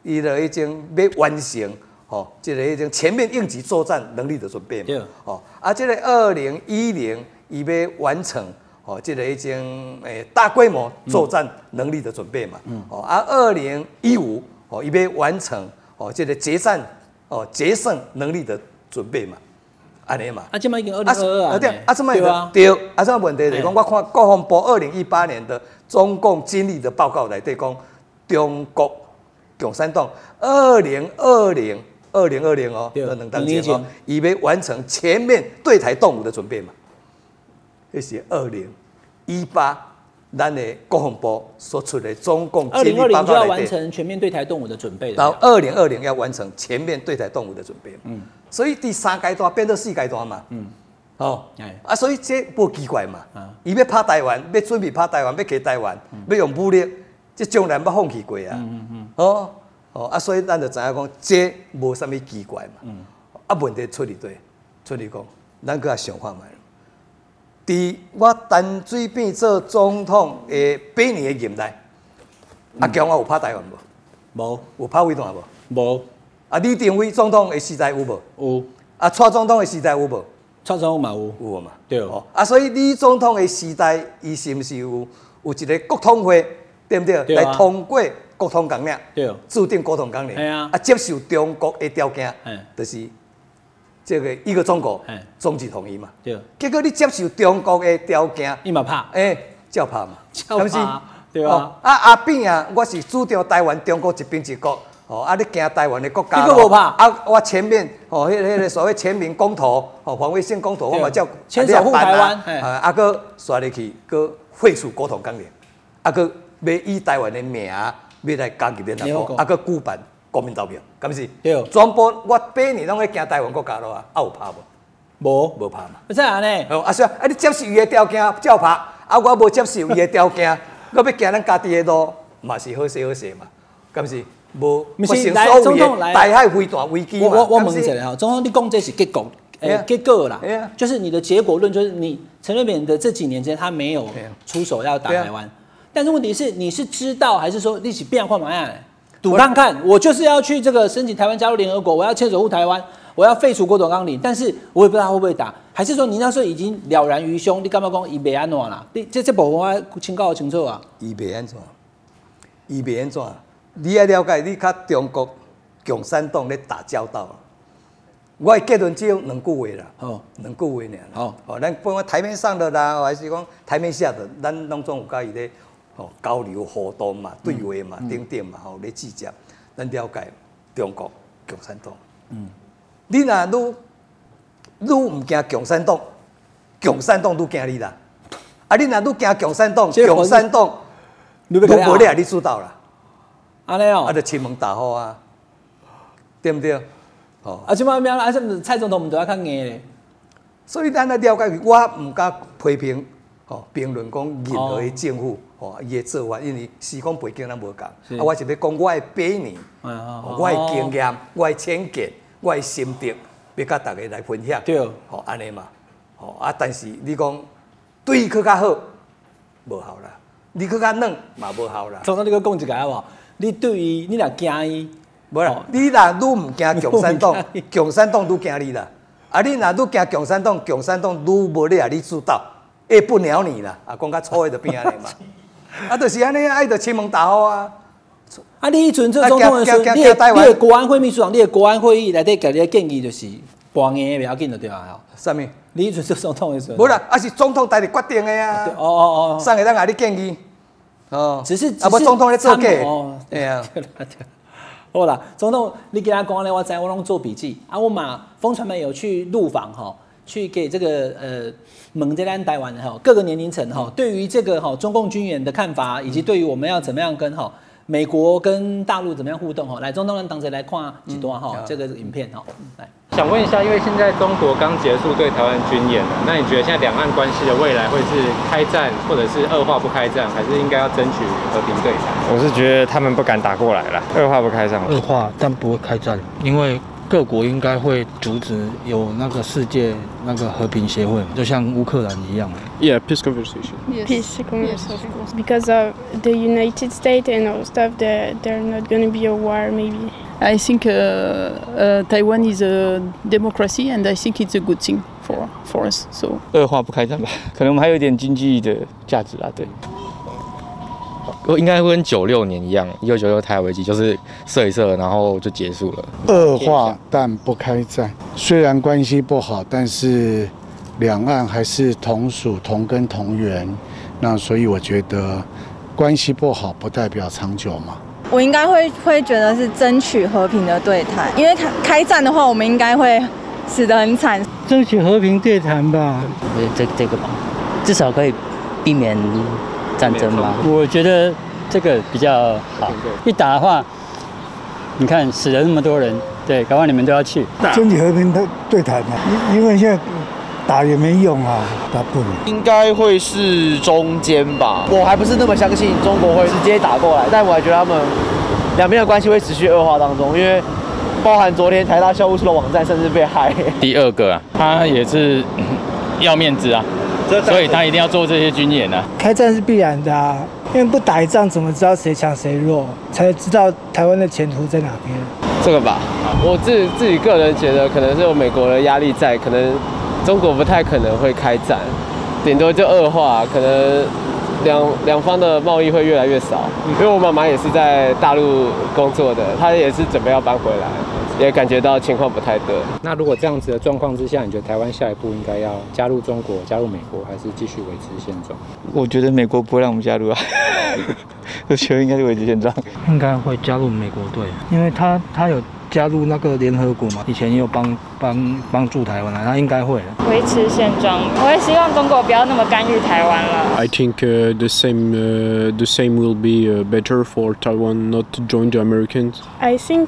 伊就已经要完成，吼，即个已经全面应急作战能力的准备嘛？吼，啊，即个二零一零，伊要完成，吼，即个已经诶大规模作战能力的准备嘛？嗯，哦，啊，二零一五，哦，伊要完成，哦，即个决战。哦，决胜能力的准备嘛，安尼嘛。啊，这么已经二零二二啊。对啊，这么对啊。对，啊，这问题是讲，我看国防部二零一八年的中共经历的报告来对讲，中国共产党二零二零二零二零哦，二零当年哦，以为完成全面对台动武的准备嘛。这是二零一八咱的国防部所出的中共二零二零就要完成全面对台动武的准备然后二零二零要完成全面对台动武的准备。嗯，所以第三阶段变到四阶段嘛。嗯，哦，啊，所以这不奇怪嘛。啊，伊要拍台湾，要准备拍台湾，要给台湾，要用武力，这从来不放弃过啊。嗯嗯嗯。哦哦，啊，所以咱就知影讲，这无啥物奇怪嘛。嗯。啊，问题出伫对，出伫讲，咱搁想看卖。伫我陈水扁做总统的八年的任内，阿强我有拍台湾无？无。有拍伟大无？无。啊，李登辉总统的时代有无？有。啊，蔡总统的时代有无？蔡总统嘛有。有嘛？对。哦。啊，所以李总统的时代，伊是毋是有有一个国统会，对毋对？来通过国统纲领。对。制定国统纲领。啊。啊，接受中国的条件，嗯就是。这个一个中国，终极统一嘛。对。结果你接受中国的条件，伊嘛怕。哎，照怕嘛。照怕。对吧？啊阿扁啊，我是主张台湾中国一边一国。哦，啊，你惊台湾的国家。你个无怕。啊，我前面哦，迄个迄个所谓全民公投，哦，防卫性公投，我嘛叫牵手护台湾。啊，啊，搁刷入去，搁废除国统纲领，啊，搁要以台湾的名，要来加入联合国，啊，搁举办。国民投票，敢是？对。全部我八年拢在惊台湾国家咯啊，啊有拍无？无，无拍嘛。不是安尼？哦，啊是啊，啊你接受伊的条件照拍，啊我无接受伊的条件，(laughs) 我要行咱家己的路，嘛是好势好势嘛，敢是？无。不是来总统来。大海非大危机嘛。我我问一下哈，总统你讲这是结果，诶结果啦，就是你的结果论，就是你陈水扁的这几年间他没有出手要打台湾，但是问题是你是知道还是说历史变化嘛样？赌看看，我就是要去这个申请台湾加入联合国，我要牵手护台湾，我要废除国统纲领，但是我也不知道他会不会打，还是说你那时候已经了然于胸，你干嘛讲伊袂安怎啦？你这这部分我请教清楚啊。伊袂安怎？伊袂安怎？你要了解，你甲中国共产党咧打交道，我结论只有两句话啦，哦，两句话尔。哦，哦，咱不管台面上的啦，还是讲台面下的，咱拢总有甲伊咧。哦，交流互动嘛，对话嘛，等等嘛，吼，咧计较，咱了解中国共产党。嗯，你若愈愈毋惊共产党，共产党愈惊你啦。啊，你若愈惊共产党，共产党愈无咧，你主导啦。安尼哦，啊，就亲门打好啊，对毋对？哦，啊，即摆咩啊？什蔡总统毋都要较硬咧？所以咱来了解，我毋敢批评，哦，评论讲任何的政府。哦，伊的做法，因为时空背景咱无共，啊，我是要讲我的八年，我的经验，我的浅见，我的心得，要甲大家来分享。对，哦，安尼嘛，哦啊，但是你讲对伊去较好，无效啦；你去较软嘛无效啦。总统，你搁讲一个好无？你对于你若惊伊，无啦，你若愈毋惊共产党，共产党愈惊你啦。啊，你若愈惊共产党，共产党愈无咧啊，你主导，会不鸟你啦。啊，讲较粗的就变安尼嘛。(laughs) 啊，就是安尼，爱着亲门打好啊！啊，你迄阵做总统的时候，你的国安会秘书长，你的国安会议内底给你的建议就是半硬不要紧就对啊。啥物？你迄阵做总统的时候，无啦，啊是总统代你决定的啊。哦哦哦，上个当下你建议，哦，只是啊，不总统咧做假，哎呀，(laughs) 好啦，总统，你给他讲咧，我知我拢做笔记啊。我嘛，风传媒有去录访哈。去给这个呃蒙在兰台湾哈各个年龄层哈，对于这个哈中共军演的看法，以及对于我们要怎么样跟哈美国跟大陆怎么样互动哈，来中东人党者来看几段哈这个影片哈，来想问一下，因为现在中国刚结束对台湾军演了，那你觉得现在两岸关系的未来会是开战，或者是二话不开战，还是应该要争取和平对谈？我是觉得他们不敢打过来了，二话不开战，二话但不会开战，因为。各国应该会阻止有那个世界那个和平协会，就像乌克兰一样。Yeah, peace conversation. Yes. Peace conversation. Yes, of course. Because of the United States and all stuff, that they're not going to be a war, maybe. I think uh, uh, Taiwan is a democracy, and I think it's a good thing for for us. So. 二话不开战吧，可能我们还有一点经济的价值啊，对。应该会跟九六年一样，一九九六台海危机就是射一射，然后就结束了。恶化但不开战，虽然关系不好，但是两岸还是同属同根同源。那所以我觉得关系不好不代表长久嘛。我应该会会觉得是争取和平的对谈，因为开开战的话，我们应该会死得很惨。争取和平对谈吧，这这个吧，至少可以避免。战争吗？我觉得这个比较好。一打的话，你看死了那么多人，对，搞完你们都要去。争取和平的对谈嘛，因因为现在打也没用啊，打不赢。应该会是中间吧，我还不是那么相信中国会直接打过来，但我还觉得他们两边的关系会持续恶化当中，因为。包含昨天台大校务处的网站甚至被害。第二个啊，他也是 (coughs) 要面子啊，所以他一定要做这些军演啊。开战是必然的啊，因为不打一仗怎么知道谁强谁弱，才知道台湾的前途在哪边。这个吧，我自自己个人觉得，可能是有美国的压力在，可能中国不太可能会开战，顶多就恶化，可能。两两方的贸易会越来越少，因为我妈妈也是在大陆工作的，她也是准备要搬回来，也感觉到情况不太对。那如果这样子的状况之下，你觉得台湾下一步应该要加入中国、加入美国，还是继续维持现状？我觉得美国不会让我们加入啊，(laughs) 我觉得应该是维持现状。应该会加入美国队，因为他他有。加入那个联合国嘛，以前也有帮帮帮助台湾啊，他应该会维持现状。我也希望中国不要那么干预台湾了。I think the same the same will be better for Taiwan not to join the Americans. I think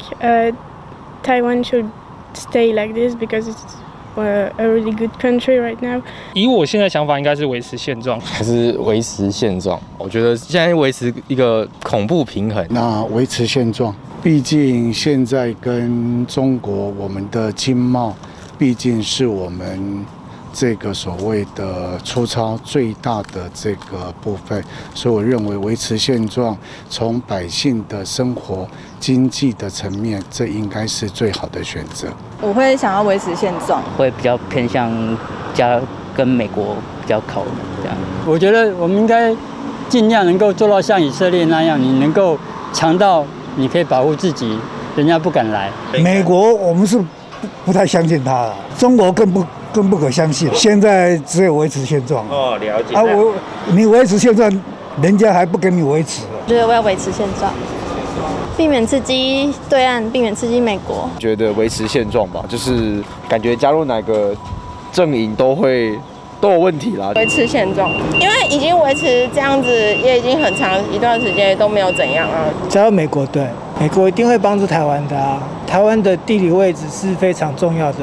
Taiwan should stay like this because it's a really good country right now. 以我现在想法，应该是维持现状，还是维持现状？我觉得现在维持一个恐怖平衡。那维持现状。毕竟现在跟中国，我们的经贸毕竟是我们这个所谓的粗糙最大的这个部分，所以我认为维持现状，从百姓的生活经济的层面，这应该是最好的选择。我会想要维持现状，会比较偏向加跟美国比较靠这样。我觉得我们应该尽量能够做到像以色列那样，你能够强到。你可以保护自己，人家不敢来。美国我们是不不太相信他了，中国更不更不可相信。现在只有维持现状。哦，了解。啊，我你维持现状，人家还不跟你维持。觉得我要维持现状，避免刺激对岸，避免刺激美国。觉得维持现状吧，就是感觉加入哪个阵营都会。都有问题啦，维持现状，因为已经维持这样子，也已经很长一段时间都没有怎样啊。加入美国队，美国一定会帮助台湾的啊。台湾的地理位置是非常重要的，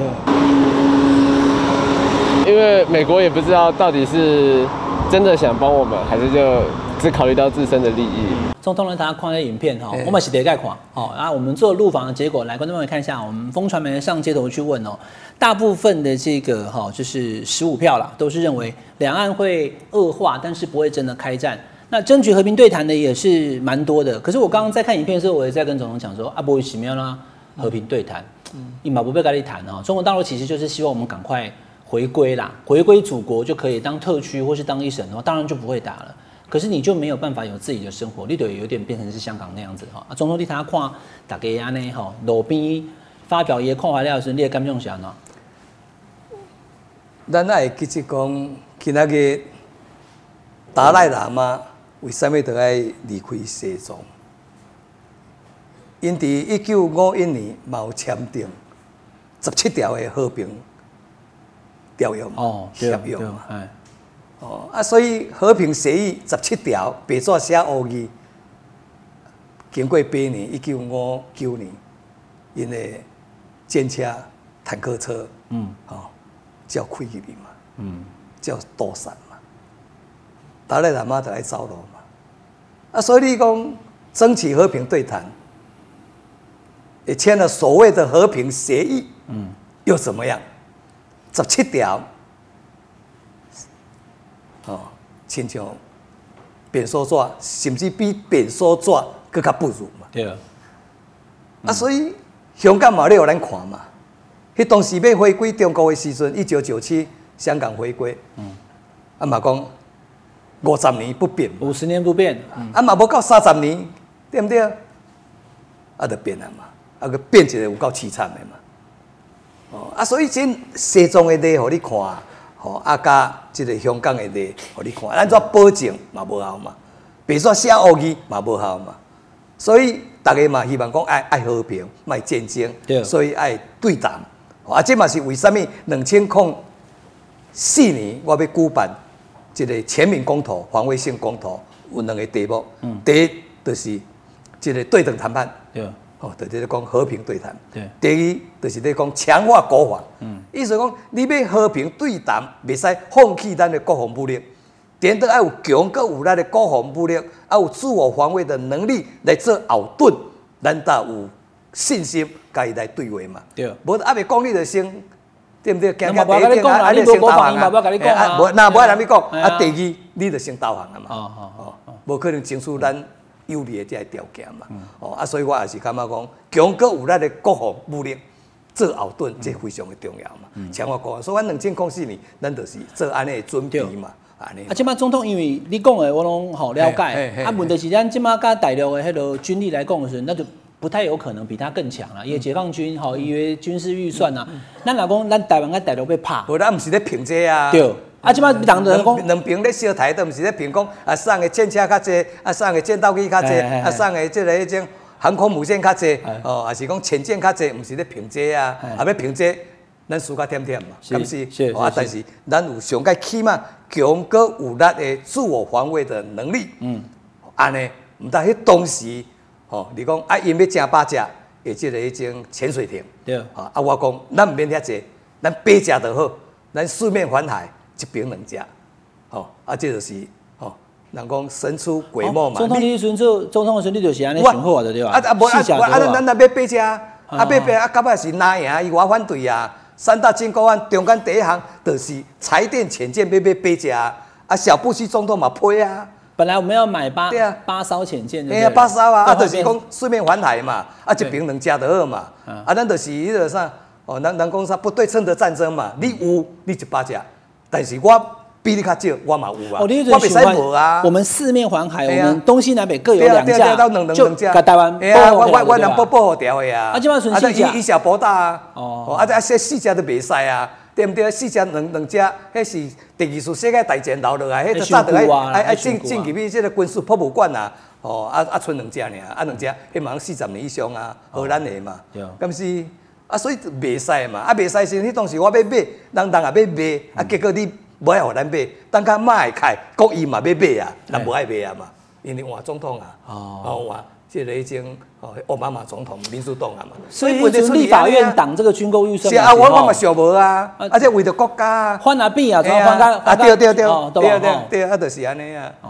因为美国也不知道到底是真的想帮我们，还是就。只考虑到自身的利益。总统呢，大家看下影片哈，我们是得概况哦。然后我们做路访的结果，来观众朋友看一下，我们风传媒上街头去问哦，大部分的这个哈，就是十五票啦，都是认为两岸会恶化，但是不会真的开战。那争取和平对谈的也是蛮多的。可是我刚刚在看影片的时候，我也在跟总统讲说，啊，不会奇妙啦，和平对谈，嗯，一马不被跟你谈哦。中国大陆其实就是希望我们赶快回归啦，回归祖国就可以当特区或是当一省的话，当然就不会打了。可是你就没有办法有自己的生活，你就有点变成是香港那样子哈。啊，总统你他看大家安尼哈，路边发表伊看怀了时，你会感觉啥呢？咱爱其实讲，今仔个达赖喇嘛为什么都爱离开西藏？因伫一九五一年毛签订十七条的和平条约哦，协用。嘛。哦啊，所以和平协议十七条，白纸写乌字，经过八年，一九五九年，因为战车、坦克车，嗯，哦，叫开去嘛，嗯，叫躲散嘛，达赖喇嘛就来走路嘛，啊，所以你讲争取和平对谈，也签了所谓的和平协议，嗯，又怎么样？十七条。哦，亲像便所纸，甚至比便所纸佫较不如嘛。对啊。啊，所以香港嘛，你有咱看嘛。迄当时要回归中国的时阵，一九九七香港回归。嗯。啊嘛讲五十年不变。五十年不变。啊嘛无到三十年，对毋对？啊，就变啊嘛。啊，个变一个有够凄惨的嘛。哦，啊，所以真西藏的地，互你看。吼，啊，加即个香港的地，互你看，咱怎保证嘛无效嘛？别说写恶字嘛无效嘛。所以大家嘛希望讲爱爱和平，卖战争，所以爱对谈。啊，这嘛是为什物？两千零四年我要举办一个全民公投、防卫性公投，有两个题目，第一就是一个对等谈判，对，哦，就是咧讲和平对谈。对，第二就是咧讲强化国防，嗯，意思讲你要和平对谈，袂使放弃咱的国防武力，点都要有强个有力的国防武力，要有自我防卫的能力来做后盾，咱才有信心家己来对话嘛。对，无阿未讲你就先。对不对？那么我跟你讲啦，你无反应嘛，我跟你讲啊。无，那无人咪讲，啊，第二你就先投降啊嘛。哦哦哦，无可能争取咱有利的这条件嘛。哦啊，所以我也是感觉讲，强国有咱的国防武力做后盾，这非常的重要嘛。像我讲，所以咱两千零四年，咱就是做安尼的准备嘛。安尼。啊，即摆总统因为你讲的我拢好了解。啊，问题是咱即摆甲大陆的迄个军力来讲的时，那就。不太有可能比他更强了，因为解放军哈，因为军事预算啊，咱老公咱台湾跟大陆被拍，无咱毋是咧评这啊，对，啊，即摆人人讲两边咧小台都毋是咧评讲，啊，送个战车较济，啊，送个战斗机较济，啊，送个即个迄种航空母舰较济，哦，还是讲潜舰较济，毋是咧评这啊，啊，要评这，咱输较点点嘛，是是？是，啊，但是咱有上个起码强个有力的自我防卫的能力，嗯，安尼，毋但迄当时。哦，你讲啊，因要正八只，会即个迄种潜水艇，对，啊，啊，我讲咱毋免遐济，咱八只就好，咱四面环海，一兵两只，哦，啊，这就是哦，人讲神出鬼没嘛。总统你时阵，总统的时阵你就是安尼想好的对吧？啊啊，无啊，啊，咱咱买八只，啊，八只啊，到尾是哪赢？伊我反对啊，三大军购案中间第一项就是柴电潜舰要买八只，啊，小布希总统嘛批啊。本来我们要买八对啊八艘潜舰，对啊八艘啊，啊就是讲四面环海嘛，啊一兵两家就好嘛，啊咱就是迄个啥，哦人人讲啥不对称的战争嘛，你有你就八只，但是我比你较少，我嘛有啊，我袂使无啊。我们四面环海，我们东西南北各有两架，就甲台湾，哎呀，我我我能保保护掉的啊，啊即摆剩四架，以小博大啊，哦，啊这四四架都袂使啊。对毋对？四只两两只，迄是第二次世界大战留落来，迄早着爱爱爱进进入去即个军事博物馆啊！哦，啊啊，剩两只尔，啊两只，迄嘛四十年以上啊，荷兰的嘛，咁是啊，所以袂使嘛，啊袂使是，迄当时我要买，人人也要买，啊结果你无爱互咱买，等下卖开，国营嘛要买啊，咱无爱买啊嘛，因为换总统啊，哦。换。即个已经哦，奥巴马总统民主党啊嘛，所以立法院挡这个军购预算是啊，我我嘛想无啊，而且为着国家，换啊币啊，怎么换啊？啊对对对，对对对，啊就是安尼啊。哦，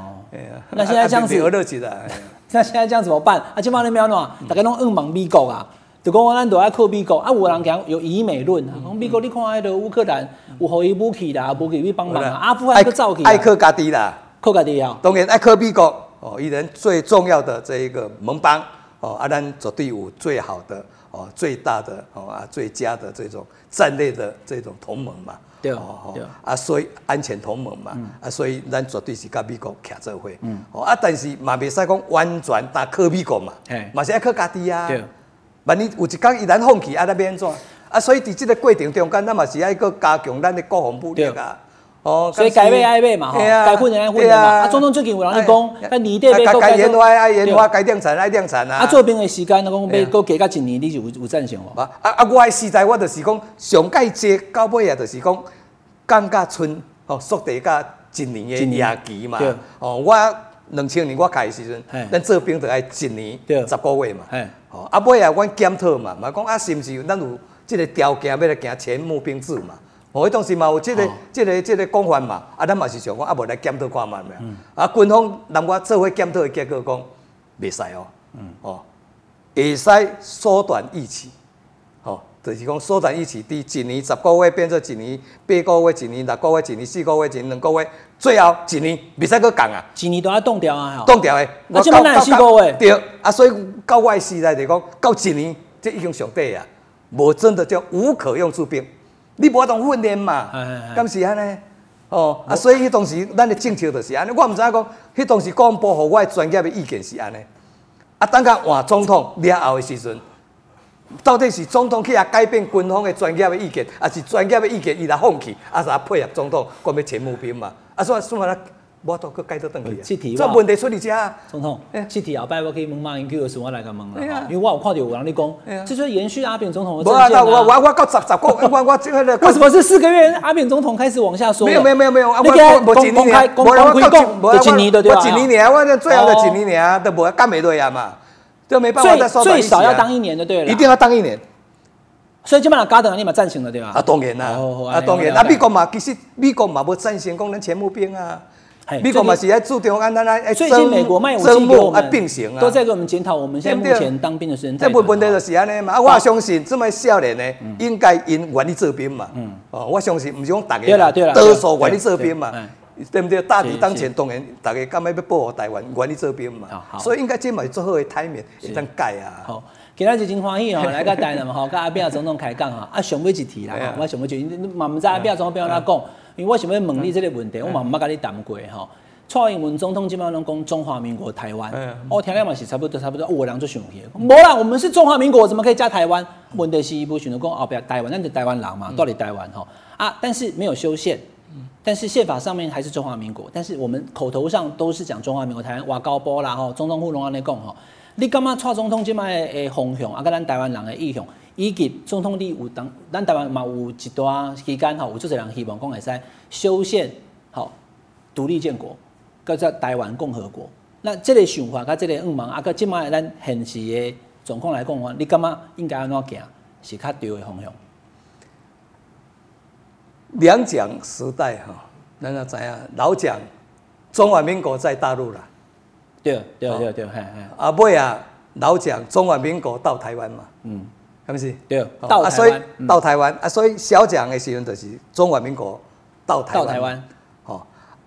那现在这样子，(laughs) 那现在这样怎么办？啊，今嘛你要喏，大家拢硬忙美国啊，就讲咱都爱靠美国啊，有人讲有以美论啊，讲美国你看迄个乌克兰有互伊武器啦，武器去帮忙啊，阿富汗个造起，爱靠家己啦，靠家己啊，当然爱靠美国。哦，伊人最重要的这一个盟邦哦，啊咱绝对有最好的哦，最大的哦啊，最佳的这种战略的这种同盟嘛，对哦，啊，所以安全同盟嘛，啊，所以咱绝对是甲美国徛做伙，嗯，哦啊，但是嘛袂使讲完全打靠美国嘛，嘛是爱靠家己啊，对，万一有一天伊咱放弃，啊，那变怎？啊，所以伫这个过程中间，咱嘛是要搁加强咱的国防武力啊。哦，所以该买爱买嘛，吼，该混人爱混人嘛。啊，总统最近有人去讲，那年底要该研发爱研发，该量产爱量产啊。啊，做兵的时间，那讲要搁加加一年，你就有有赞成无？啊啊，我实在我就是讲，上届节到尾啊，就是讲，降价春哦，缩地加一年的夜期嘛。哦，我两千年我开时阵，咱做兵就爱一年十个月嘛。哦，啊尾啊，阮检讨嘛，嘛讲啊，是毋是咱有即个条件要来行全募兵制嘛？哦，迄当时嘛有即个、即个、即个讲法嘛，啊，咱嘛是想讲，啊，无来检讨看嘛，没啊，军方人我做伙检讨的结果讲，袂使哦，嗯。哦，会使缩短疫期，哦，就是讲缩短疫期，伫一年十个月变做一年八个月，一年六个月，一年四个月，一年两个月，最后一年袂使搁降啊，一年都要冻掉啊，冻掉的，我到到四个月，对，啊，所以到我诶时代就讲，到一年这已经上底啊，无真的叫无可用出兵。你无法当训练嘛？敢是安尼？哦，啊，所以迄当时咱的政策就是安尼。我毋知影讲，迄当时公布互我诶专业的意见是安尼。啊，等下换总统了后的时阵，到底是总统去啊改变军方的专业的意见，还是专业的意见伊来放弃，还，是啊配合总统，讲要前募兵嘛？啊，所以所以我都搁改到登去啊。这题这问题出伫遮啊。总统，这题后摆我可以问马英九的时候，我来甲问啦。因为我有看到有人咧讲，这就是延续阿扁总统的政见啊。我我我到十十个，我我这个为什么是四个月？阿扁总统开始往下说。没有没有没有没有，你给公公开公开讲，就一年的对吧？我一年，我最后就一年啊，都无干袂对啊嘛，就没办法再说最少要当一年的对了。一定要当一年。所以基本上，加等你嘛赞成了对吧？啊，当然啦，啊，当然。啊，美国嘛，其实美国嘛无赞成讲咱全部兵啊。美国嘛是在注重安咱来。最近美国卖武器给我们，并行啊，都在给我们检讨我们现在目前当兵的时间。这不问题就是安尼嘛。啊，我相信这么少年呢，应该因愿意做兵嘛。嗯。哦，我相信不是讲大家，多数愿意做兵嘛，对不对？大敌当前，当然大家干嘛要保护台湾，愿意做兵嘛。所以应该这嘛做好的台面，会当改啊。好。今日就真欢喜吼，(laughs) 来个台南嘛吼，跟阿扁总统开讲啊，(laughs) 啊想要一提啦，我想要就你嘛唔知阿扁总统要安怎讲，因为我想要问你这个问题，我嘛唔捌跟你谈过吼。蔡英文总统基本上拢讲中华民国台湾，我听了嘛是差不多差不多，我俩就想起，无啦，我们是中华民国，怎么可以加台湾？问题是伊不选择讲后边台湾，咱就台湾人嘛，到底台湾吼啊？但是没有修宪，但是宪法上面还是中华民国，但是我们口头上都是讲中华民国台湾，挖高波啦吼，总统府拢安尼讲吼。你感觉蔡总统即摆的方向，啊，甲咱台湾人的意向，以及总统你有当，咱台湾嘛有一段期间吼，有足侪人希望讲会使修宪，吼，独立建国，叫做台湾共和国。那即个想法，甲即个愿望，啊，甲即摆咱现实的状况来讲话，你感觉应该安怎行，是较对的方向？两蒋时代哈，咱要知影，老蒋，中华民国在大陆啦。对对对对，嘿嘿。啊尾啊，老蒋中华民国到台湾嘛，嗯，是不是？对，到台湾。所以到台湾啊，所以小蒋的时阵就是中华民国到台湾。到台湾。哦，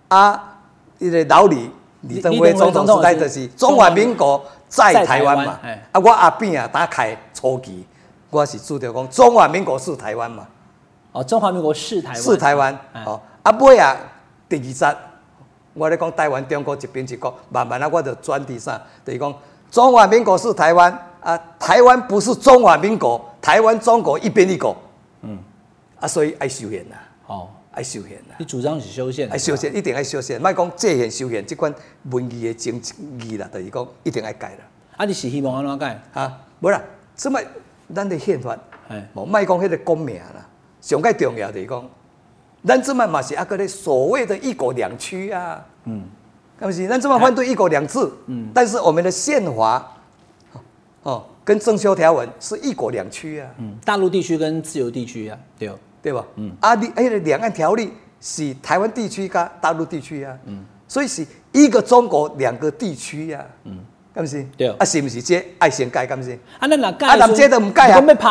啊，伊个老李李登辉总统时代就是中华民国在台湾嘛。啊，我阿扁啊打开初期，我是主张讲中华民国是台湾嘛。哦，中华民国是台湾。是台湾。哦，啊尾啊第二集。我咧讲台湾、中国一边一国，慢慢啊，我就转第三，就是讲中华民国是台湾啊，台湾不是中华民国，台湾中国一边一国，嗯，啊，所以爱修宪呐，哦，爱修宪呐。你主张是修宪？爱修宪，一定爱修宪，莫讲借宪修宪，即款文字的争议啦，就是讲一定爱改啦。啊，你是希望安怎改？啊，无啦，这么咱的宪法，哎，莫讲迄个公名啦，上个重要就是讲。咱这么嘛是啊个咧所谓的一国两区啊，嗯，是不是？咱这么反对一国两制，嗯，但是我们的宪法，哦，跟征修条文是一国两区啊，嗯，大陆地区跟自由地区啊，对。对吧？嗯，啊，你哎，两岸条例是台湾地区跟大陆地区啊，嗯，所以是一个中国两个地区呀，嗯。敢是？对，啊是毋是这爱先改？敢是？啊，咱若改，啊，咱这都毋改啊！讲要拍？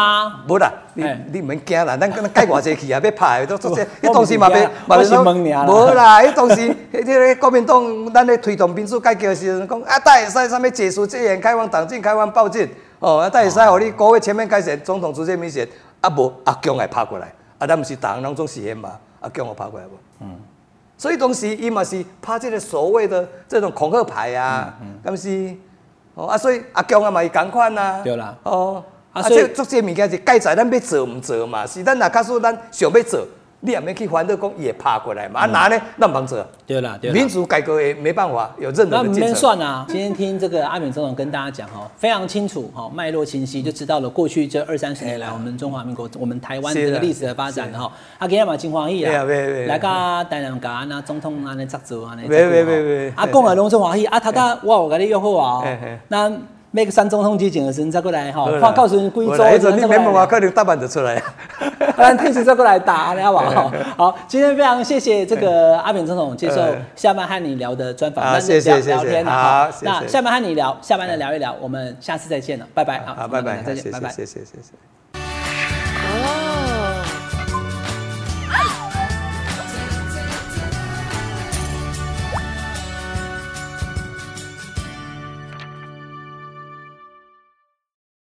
无啦，你你唔免惊啦，咱咱改偌济去啊，要拍都做这，迄当时嘛别，嘛是问你无啦，迄当时，迄个国民党，咱咧推动民主改革时阵，讲啊，大会使啥物解除戒严、开放党禁、开放报禁，哦，啊，大会使互你国会前面改选，总统直接民选，啊无阿强来拍过来，啊，咱毋是党当中实现嘛，阿强我拍过来无？嗯，所以当时伊嘛是拍这个所谓的这种恐吓牌啊，嗯敢是？哦啊，所以阿强啊嘛是共款啊，对啦，哦，啊，所以做这物件是该在咱要做毋做嘛，是咱若假使咱想要做。你也没去烦恼讲也爬过来嘛？啊，拿呢？那忙着。对了，对民主改革也没办法有任何的进程。那算啊。今天听这个阿扁总统跟大家讲哈，非常清楚哈，脉络清晰，就知道了过去这二三十年来我们中华民国、我们台湾这个历史的发展哈。啊，今天嘛金欢喜啊，来个台南家那总统安尼作做安尼。别别别别。啊，讲啊拢真欢喜啊，他他我我跟你约好啊。那。每个三中统之前的时阵再过来哈，话告诉你贵州，你没问我，可能大半就出来。(laughs) 咱退时再过来打，你好不好？好，今天非常谢谢这个阿扁总统接受下班和你聊的专访，那谢谢谢谢。好，那下班和你聊，下班的聊一聊，我们下次再见了，拜拜，好，拜拜，再见，拜拜，谢谢谢谢。